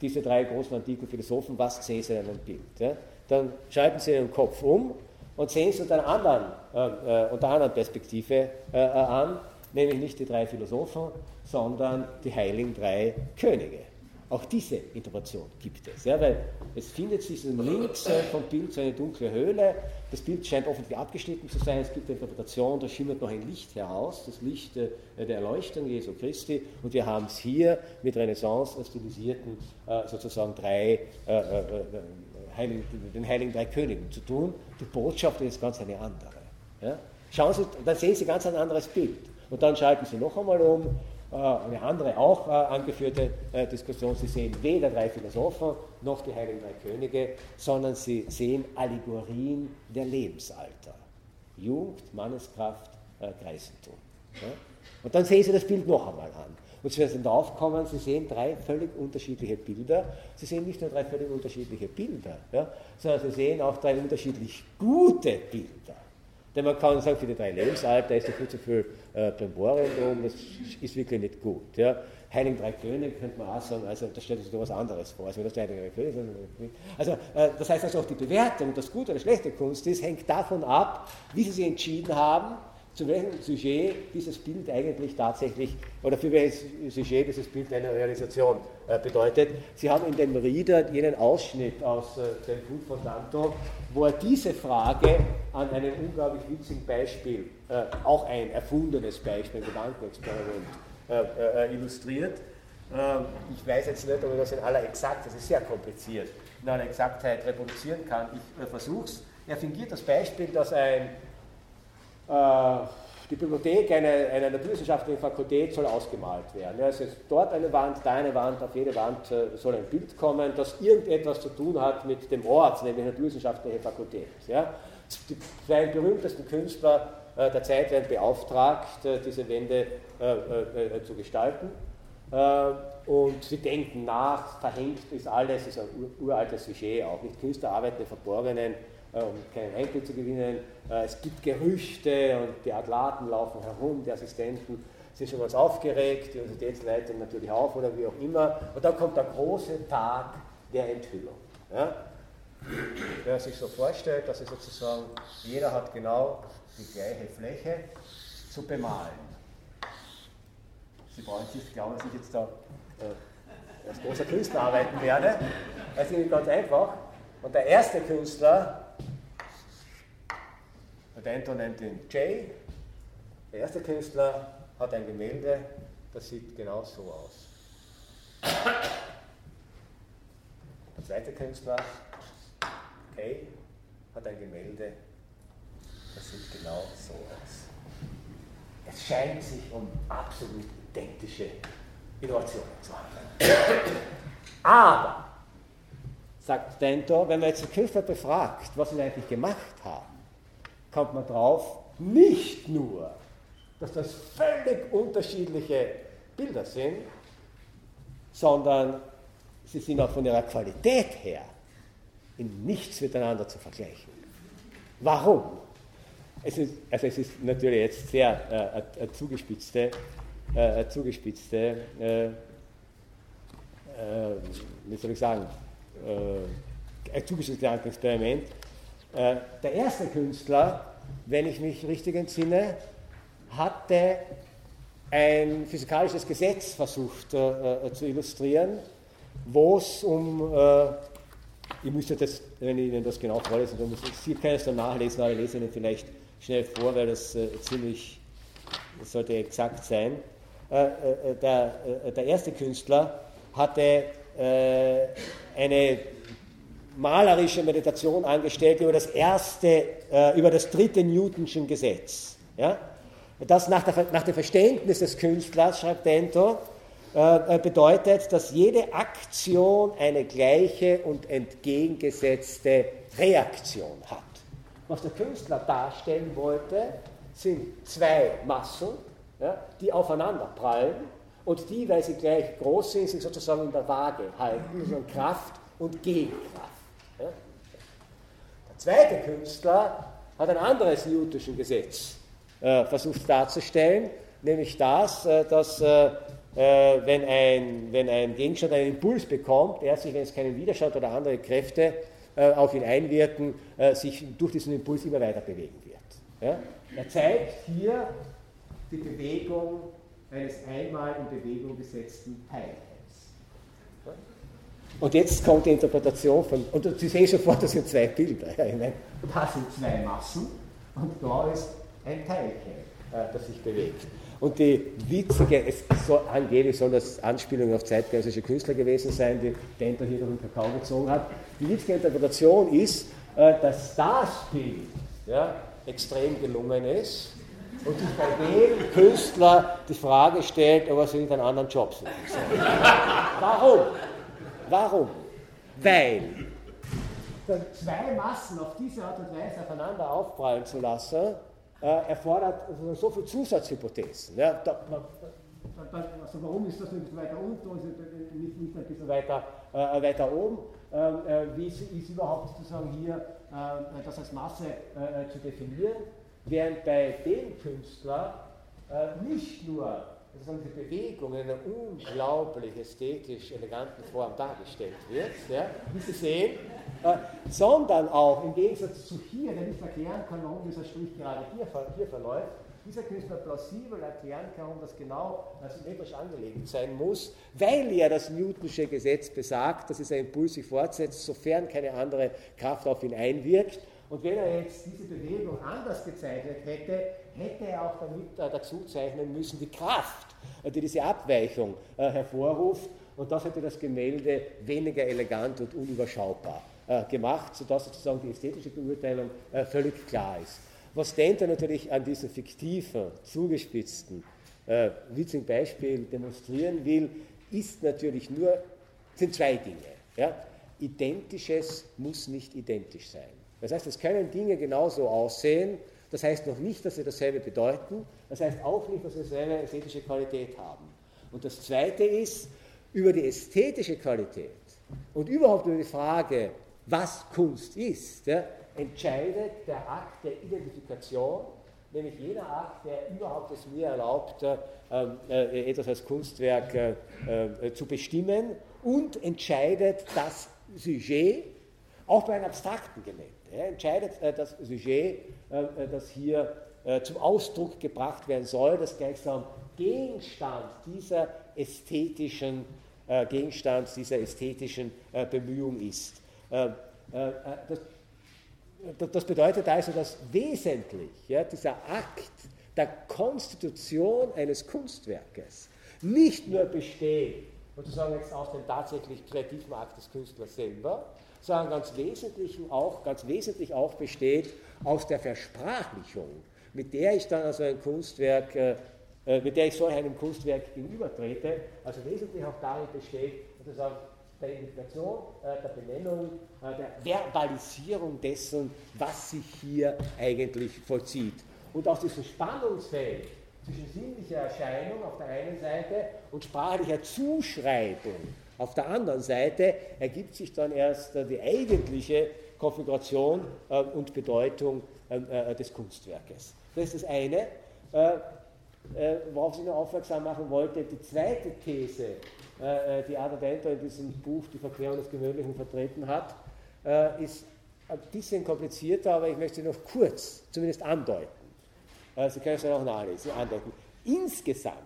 Diese drei großen antiken Philosophen, was sehen Sie in einem Bild? Ja? dann schalten Sie Ihren Kopf um und sehen es unter einer anderen, äh, äh, unter einer anderen Perspektive äh, äh, an, nämlich nicht die drei Philosophen, sondern die heiligen drei Könige. Auch diese Interpretation gibt es, ja, weil es findet sich links äh, vom Bild so eine dunkle Höhle. Das Bild scheint offensichtlich abgeschnitten zu sein. Es gibt eine Interpretation, da schimmert noch ein Licht heraus, das Licht äh, der Erleuchtung Jesu Christi. Und wir haben es hier mit Renaissance stilisierten äh, sozusagen drei Heiligen, den Heiligen Drei Königen zu tun. Die Botschaft ist ganz eine andere. Ja? Schauen Sie, dann sehen Sie ganz ein anderes Bild. Und dann schalten Sie noch einmal um, äh, eine andere auch äh, angeführte äh, Diskussion. Sie sehen weder drei Philosophen noch die Heiligen Drei Könige, sondern Sie sehen Allegorien der Lebensalter. Jugend, Manneskraft, Greisentum. Ja? Und dann sehen Sie das Bild noch einmal an. Und Sie werden darauf kommen, Sie sehen drei völlig unterschiedliche Bilder. Sie sehen nicht nur drei völlig unterschiedliche Bilder, sondern Sie sehen auch drei unterschiedlich gute Bilder. Denn man kann sagen, für die drei Lebensalter ist da viel zu viel äh, drum, das ist wirklich nicht gut. Ja. Heiligen drei Könige könnte man auch sagen, also da stellt sich da was anderes vor, als wenn das drei Könige. Also äh, das heißt also auch die Bewertung, das gute oder schlechte Kunst ist, hängt davon ab, wie Sie sich entschieden haben, zu welchem Sujet dieses Bild eigentlich tatsächlich, oder für welches Sujet dieses Bild eine Realisation äh, bedeutet. Sie haben in dem Rieder jenen Ausschnitt aus äh, dem Buch von Danton, wo er diese Frage an einem unglaublich witzigen Beispiel, äh, auch ein erfundenes Beispiel, ein Gedankenexperiment, illustriert. Ich weiß jetzt nicht, ob ich das in aller Exaktheit, das ist sehr kompliziert, in aller Exaktheit reproduzieren kann. Ich versuche es. Er fingiert das Beispiel, dass ein die Bibliothek einer, einer naturwissenschaftlichen Fakultät soll ausgemalt werden. Ist dort eine Wand, da eine Wand, auf jede Wand äh, soll ein Bild kommen, das irgendetwas zu tun hat mit dem Ort, nämlich naturwissenschaftliche Fakultät. Ja. Die zwei berühmtesten Künstler äh, der Zeit werden beauftragt, diese Wände zu gestalten. Und sie denken nach, verhängt ist alles, ist ein uraltes Sujet auch. Nicht Künstler arbeiten im Verborgenen, um keinen Enkel zu gewinnen. Äh, es gibt Gerüchte und die Athlaten laufen herum, die Assistenten sind schon ganz aufgeregt, die Universitätsleitung natürlich auch oder wie auch immer. Und dann kommt der große Tag der Enthüllung. Ja? Wer sich so vorstellt, dass es sozusagen jeder hat genau die gleiche Fläche zu bemalen. Sie brauchen sich glauben, dass ich jetzt da äh, als großer Künstler arbeiten werde. Das ist ganz einfach. Und der erste Künstler der Dento nennt ihn Jay. Der erste Künstler hat ein Gemälde, das sieht genau so aus. Der zweite Künstler, Kay, hat ein Gemälde, das sieht genau so aus. Es scheint sich um absolut identische Innovationen zu handeln. Aber, sagt Dento, wenn man jetzt den Künstler befragt, was sie eigentlich gemacht haben, kommt man drauf, nicht nur, dass das völlig unterschiedliche Bilder sind, sondern sie sind auch von ihrer Qualität her in nichts miteinander zu vergleichen. Warum? Es ist, also es ist natürlich jetzt sehr äh, eine zugespitzte, äh, zugespitzte äh, äh, wie soll ich sagen, äh, ein zugespitztes Experiment. Äh, der erste Künstler wenn ich mich richtig entsinne, hatte ein physikalisches Gesetz versucht äh, äh, zu illustrieren, wo es um, äh, ich müsste das, wenn ich Ihnen das genau vorlesen, dann muss Sie können es dann nachlesen, aber ich lese Ihnen vielleicht schnell vor, weil das äh, ziemlich, das sollte exakt sein. Äh, der, der, erste Künstler hatte eine malerische Meditation angestellt über das erste, über das dritte Newtonschen Gesetz. Ja? Das nach, der, nach dem Verständnis des Künstlers, schreibt Dento, äh, äh, bedeutet, dass jede Aktion eine gleiche und entgegengesetzte Reaktion hat. Was der Künstler darstellen wollte, sind zwei Massen, ja, die aufeinander prallen und die, weil sie gleich groß sind, sich sozusagen in der Waage halten, also Kraft und Gegenkraft. Ja. Der zweite Künstler hat ein anderes Newtonschen Gesetz äh, versucht darzustellen, nämlich das, äh, dass äh, wenn, ein, wenn ein Gegenstand einen Impuls bekommt, er sich, wenn es keinen Widerstand oder andere Kräfte auf ihn einwirken, sich durch diesen Impuls immer weiter bewegen wird. Er zeigt hier die Bewegung eines einmal in Bewegung gesetzten Teilchens. Und jetzt kommt die Interpretation von, und Sie sehen sofort, das sind zwei Bilder. Ja, ich meine, da sind zwei Massen und da ist ein Teilchen, äh, das sich bewegt. Und die witzige, es soll, angeblich soll das Anspielung auf zeitgenössische Künstler gewesen sein, die Denter hier durch den Kakao gezogen hat. Die witzige Interpretation ist, äh, dass das Bild ja, extrem gelungen ist und sich bei dem Künstler die Frage stellt, ob er sich einen anderen Job suchen soll. Warum? Warum? Weil zwei Massen auf diese Art und Weise aufeinander aufprallen zu lassen, äh, erfordert also so viele Zusatzhypothesen. Ja, da, also warum ist das nicht weiter unten und nicht, nicht ein bisschen weiter, äh, weiter oben? Ähm, äh, wie ist, ist, überhaupt sozusagen hier äh, das als Masse äh, zu definieren? Während bei dem Künstler äh, nicht nur sozusagen die Bewegung in einer unglaublich ästhetisch eleganten Form dargestellt wird, ja, wie Sie sehen, äh, sondern auch im Gegensatz zu hier, der nicht erklären kann, warum dieser Strich gerade hier, hier verläuft, dieser Künstler plausibel erklären kann, warum das genau symmetrisch angelegt sein muss, weil ja das Newtonsche Gesetz besagt, dass dieser Impuls sich fortsetzt, sofern keine andere Kraft auf ihn einwirkt. Und wenn er jetzt diese Bewegung anders gezeichnet hätte, hätte er auch damit äh, dazu zeichnen müssen die Kraft, äh, die diese Abweichung äh, hervorruft. Und das hätte das Gemälde weniger elegant und unüberschaubar gemacht, sodass sozusagen die ästhetische Beurteilung völlig klar ist. Was Denter natürlich an diesem fiktiven, zugespitzten, äh, witzigen Beispiel demonstrieren will, ist natürlich nur, sind zwei Dinge. Ja? Identisches muss nicht identisch sein. Das heißt, es können Dinge genauso aussehen, das heißt noch nicht, dass sie dasselbe bedeuten, das heißt auch nicht, dass sie dieselbe ästhetische Qualität haben. Und das Zweite ist, über die ästhetische Qualität und überhaupt über die Frage, was Kunst ist, ja, entscheidet der Akt der Identifikation, nämlich jener Akt, der überhaupt es mir erlaubt, äh, äh, etwas als Kunstwerk äh, äh, zu bestimmen und entscheidet das Sujet, auch bei einem abstrakten Gemälde, ja, entscheidet äh, das Sujet, äh, das hier zum Ausdruck gebracht werden soll, das gleichsam Gegenstand dieser ästhetischen, Gegenstand dieser ästhetischen Bemühung ist. Äh, äh, äh, das, das, bedeutet also, dass wesentlich ja, dieser Akt der Konstitution eines Kunstwerkes nicht nur besteht, sozusagen jetzt aus dem tatsächlich kreativen Akt des Künstlers selber, sondern ganz wesentlich auch, ganz wesentlich auch besteht aus der Versprachlichung, mit der ich dann also ein Kunstwerk, äh, mit der ich so einem Kunstwerk gegenübertrete, also wesentlich auch darin besteht, sozusagen der Identifikation, äh, der Benennung, äh, der Verbalisierung dessen, was sich hier eigentlich vollzieht. Und aus diesem Spannungsfeld zwischen sinnlicher Erscheinung auf der einen Seite und sprachlicher Zuschreibung auf der anderen Seite ergibt sich dann erst äh, die eigentliche Konfiguration und Bedeutung des Kunstwerkes. Das ist das eine. Worauf ich noch aufmerksam machen wollte, die zweite These äh, äh, die Ada Denter in diesem Buch Die Verklärung des Gewöhnlichen vertreten hat, äh, ist ein bisschen komplizierter, aber ich möchte noch kurz zumindest andeuten. Äh, Sie können es dann auch nachlesen, andeuten. Insgesamt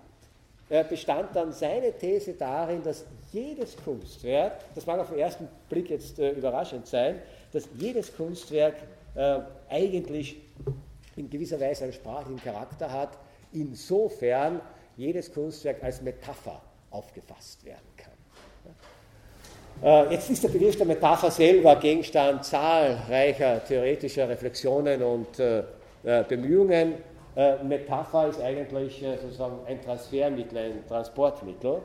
äh, bestand dann seine These darin, dass jedes Kunstwerk, das mag auf den ersten Blick jetzt äh, überraschend sein, dass jedes Kunstwerk äh, eigentlich in gewisser Weise einen sprachlichen Charakter hat, insofern jedes Kunstwerk als Metapher aufgefasst werden kann. Äh, jetzt ist der Begriff der Metapher selber Gegenstand zahlreicher theoretischer Reflexionen und äh, äh, Bemühungen. Metapher ist eigentlich sozusagen ein Transfermittel, ein Transportmittel.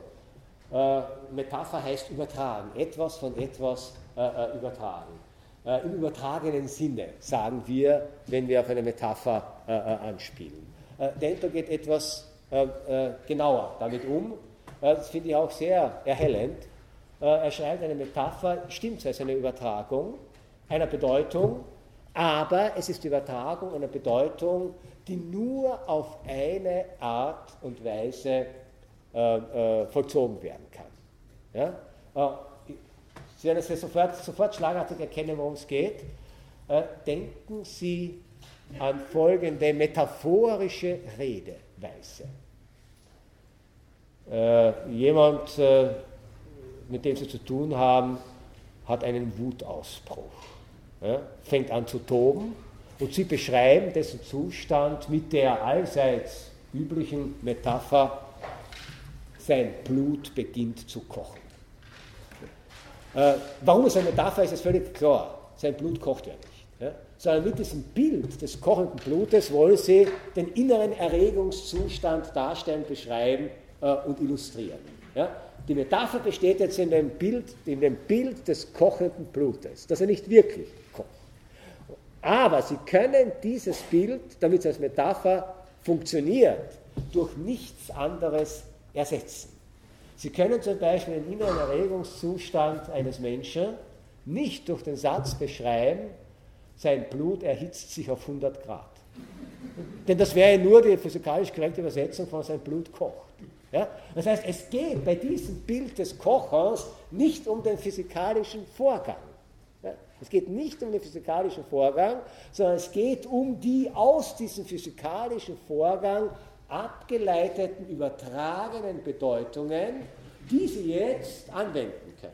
Metapher heißt übertragen, etwas von etwas übertragen. Im übertragenen Sinne sagen wir, wenn wir auf eine Metapher anspielen. Dento geht etwas genauer damit um. Das finde ich auch sehr erhellend äh, er schreibt eine Metapher, stimmt, es ist eine Übertragung einer Bedeutung, aber es ist die Übertragung einer Bedeutung, die nur auf eine Art und Weise äh, äh, vollzogen werden kann. Ja? Äh, Sie werden es sofort, sofort schlagartig erkennen, worum es geht. Äh, denken Sie an folgende metaphorische Redeweise. Äh, jemand mit dem sie zu tun haben, hat einen Wutausbruch, ja, fängt an zu toben und sie beschreiben dessen Zustand mit der allseits üblichen Metapher, sein Blut beginnt zu kochen. Äh, warum es eine Metapher ist, ist völlig klar. Sein Blut kocht ja nicht. Ja? Sondern mit diesem Bild des kochenden Blutes wollen sie den inneren Erregungszustand darstellen, beschreiben äh, und illustrieren. Ja? Die Metapher besteht jetzt in dem, Bild, in dem Bild des kochenden Blutes, das er nicht wirklich kocht. Aber Sie können dieses Bild, damit es als Metapher funktioniert, durch nichts anderes ersetzen. Sie können zum Beispiel den inneren Erregungszustand eines Menschen nicht durch den Satz beschreiben, sein Blut erhitzt sich auf 100 Grad. Denn das wäre nur die physikalisch korrekte Übersetzung von sein Blut kocht. Ja? Das heißt, es geht bei diesem Bild des Kochers nicht um den physikalischen Vorgang. Es geht nicht um den physikalischen Vorgang, sondern es geht um die aus diesem physikalischen Vorgang abgeleiteten, übertragenen Bedeutungen, die Sie jetzt anwenden können.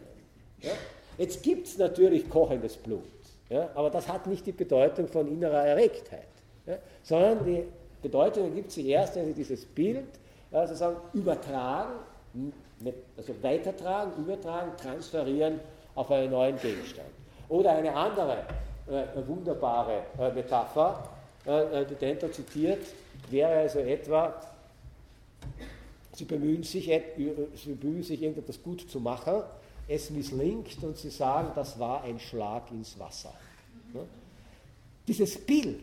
Ja? Jetzt gibt es natürlich kochendes Blut, ja? aber das hat nicht die Bedeutung von innerer Erregtheit, ja? sondern die Bedeutung gibt sie erst, wenn Sie dieses Bild ja, sozusagen übertragen, also weitertragen, übertragen, transferieren auf einen neuen Gegenstand. Oder eine andere äh, wunderbare äh, Metapher, äh, die Denter zitiert, wäre also etwa, Sie bemühen sich, Sie bemühen sich irgendetwas gut zu machen, es misslingt und Sie sagen, das war ein Schlag ins Wasser. Dieses Bild,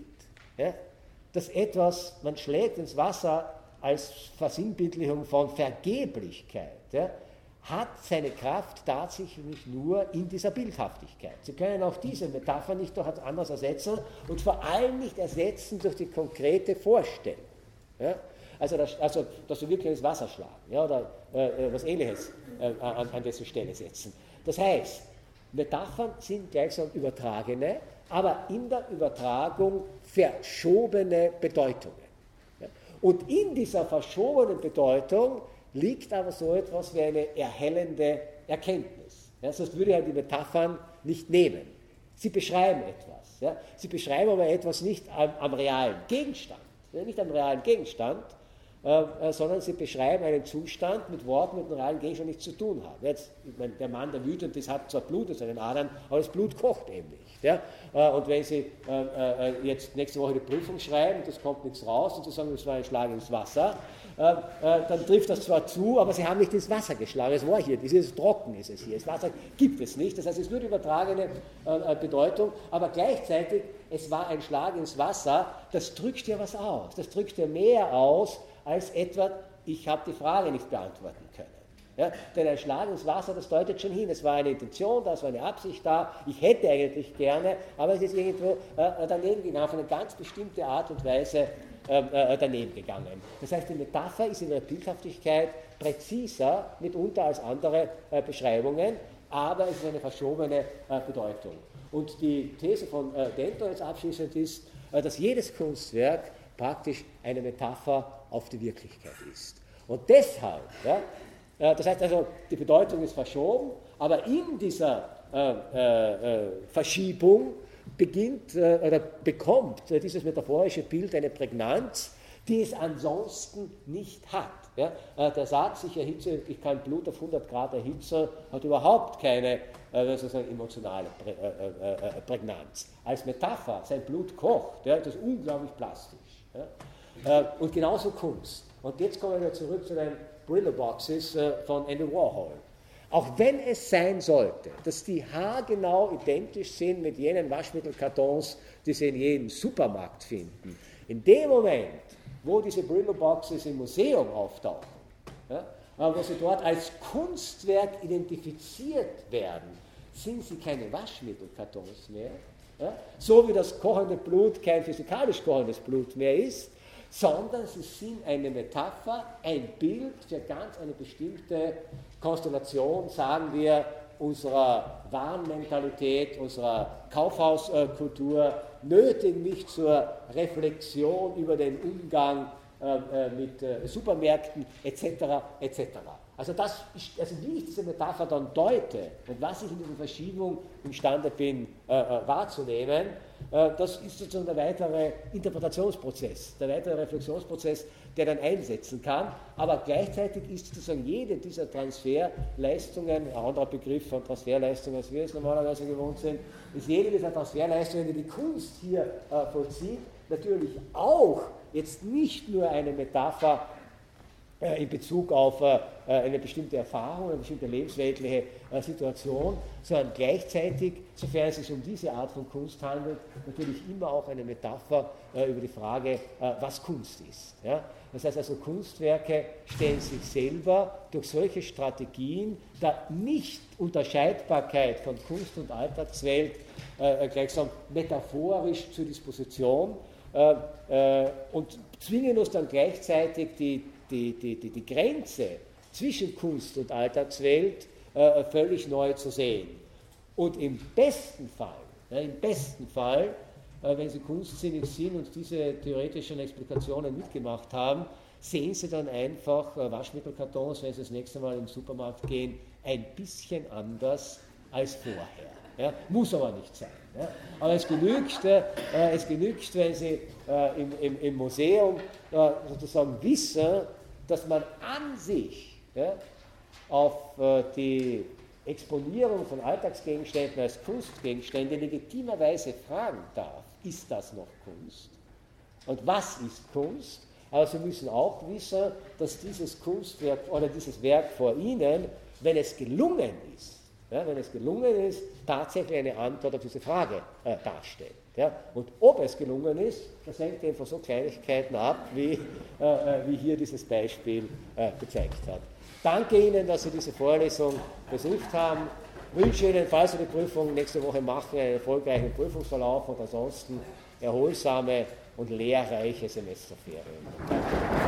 dass etwas, man schlägt ins Wasser, als Versinnbildlichung von Vergeblichkeit, hat seine Kraft tatsächlich nur in dieser Bildhaftigkeit. Sie können auch diese Metapher nicht durch etwas anderes ersetzen und vor allem nicht ersetzen durch die konkrete Vorstellung. Ja? Also, das, also, dass Sie wirklich ins Wasser schlagen ja, oder äh, äh, was Ähnliches äh, an, an diese Stelle setzen. Das heißt, Metaphern sind gleichsam übertragene, aber in der Übertragung verschobene Bedeutungen. Und in dieser verschobenen Bedeutung liegt aber so etwas wie eine erhellende Erkenntnis. Ja, sonst würde er die Metaphern nicht nehmen. Sie beschreiben etwas. Ja. Sie beschreiben aber etwas nicht am, am realen Gegenstand, ja, nicht am realen Gegenstand, äh, äh, sondern sie beschreiben einen Zustand mit Worten mit einem realen Gegenstand nichts zu tun haben. Jetzt, meine, der Mann, der wütend ist, hat zwar Blut in seinen Adern, aber das Blut kocht eben nicht. Ja? Äh, und wenn Sie äh, äh, jetzt nächste Woche die Prüfung schreiben, das kommt nichts raus und Sie sagen, das war ein Schlag ins Wasser, dann trifft das zwar zu, aber Sie haben nicht ins Wasser geschlagen. Es war hier, es ist trocken, ist es hier. Das Wasser gibt es nicht. Das heißt, es ist nur die übertragene Bedeutung, aber gleichzeitig, es war ein Schlag ins Wasser, das drückt ja was aus. Das drückt ja mehr aus, als etwa, ich habe die Frage nicht beantworten können. Ja, denn ein Schlag ins Wasser, das deutet schon hin. Es war eine Intention, das war eine Absicht da. Ich hätte eigentlich gerne, aber es ist irgendwo äh, daneben gegangen, auf eine ganz bestimmte Art und Weise äh, äh, daneben gegangen. Das heißt, die Metapher ist in ihrer Bildhaftigkeit präziser mitunter als andere äh, Beschreibungen, aber es ist eine verschobene äh, Bedeutung. Und die These von äh, Dento jetzt abschließend ist, äh, dass jedes Kunstwerk praktisch eine Metapher auf die Wirklichkeit ist. Und deshalb, ja, äh, das heißt also, die Bedeutung ist verschoben, aber in dieser äh, Verschiebung beginnt oder bekommt dieses metaphorische Bild eine Prägnanz, die es ansonsten nicht hat. Ja, der Satz, ich erhitze, ich kann Blut auf 100 Grad erhitzen, hat überhaupt keine äh, sozusagen emotionale Prägnanz. Als Metapher, sein Blut kocht, ja, das ist unglaublich plastisch. Ja. Und genauso Kunst. Und jetzt kommen wir zurück zu den Brillo-Boxes von Andy Warhol. Auch wenn es sein sollte, dass die haargenau identisch sind mit jenen Waschmittelkartons, die Sie in jedem Supermarkt finden, in dem Moment, wo diese Brillo-Boxes im Museum auftauchen, ja, wo sie dort als Kunstwerk identifiziert werden, sind sie keine Waschmittelkartons mehr, ja, so wie das kochende Blut kein physikalisch kochendes Blut mehr ist, sondern sie sind eine Metapher, ein Bild für ganz eine bestimmte Konstellation, sagen wir, unserer Warenmentalität, unserer Kaufhauskultur, nötigen mich zur Reflexion über den Umgang äh, äh, mit äh, Supermärkten etc. etc. Also, das also wie ich diese Metapher dann deute und was ich in dieser Verschiebung imstande bin äh, wahrzunehmen, das ist sozusagen der weitere Interpretationsprozess, der weitere Reflexionsprozess, der dann einsetzen kann. Aber gleichzeitig ist sozusagen jede dieser Transferleistungen, ein anderer Begriff von Transferleistungen, als wir es normalerweise gewohnt sind, ist jede dieser Transferleistungen, die die Kunst hier äh, vollzieht, natürlich auch jetzt nicht nur eine Metapher äh, in Bezug auf äh, eine bestimmte Erfahrung, eine bestimmte lebensweltliche äh, Situation, sondern gleichzeitig, sofern es sich um diese Art von Kunst handelt, natürlich immer auch eine Metapher über die Frage, was Kunst ist. Das heißt also, Kunstwerke stellen sich selber durch solche Strategien der Nicht-Unterscheidbarkeit von Kunst und Alltagswelt gleichsam metaphorisch zur Disposition und zwingen uns dann gleichzeitig die die, die, die, die Grenze zwischen Kunst und Alltagswelt äh, völlig neu zu sehen. Und im besten Fall, ja, im besten Fall, äh, wenn Sie kunstsinnig sind und diese theoretischen Explikationen mitgemacht haben, sehen Sie dann einfach äh, Waschmittelkartons, wenn Sie das nächste Mal im Supermarkt gehen, ein bisschen anders als vorher. Ja, muss aber nicht sein. Ja. Aber es genügt, äh, es genügt, wenn Sie äh, im, im, im, Museum äh, sozusagen wissen, dass man an sich ja, auf äh, die Exponierung von Alltagsgegenständen als Kunstgegenstände legitimerweise fragen darf, ist das noch Kunst? Und was ist Kunst? Aber Sie müssen auch wissen, dass dieses Kunstwerk oder dieses Werk vor Ihnen, wenn es gelungen ist, ja, wenn es gelungen ist, tatsächlich eine Antwort auf diese Frage äh, darstellt. Ja? Und ob es gelungen ist, das hängt eben von so Kleinigkeiten ab, wie, äh, äh, wie hier dieses Beispiel äh, gezeigt hat. Danke Ihnen, dass Sie diese Vorlesung besucht haben. Wünsche Ihnen, falls Sie die Prüfung nächste Woche machen, einen erfolgreichen Prüfungsverlauf und ansonsten erholsame und lehrreiche Semesterferien. Danke.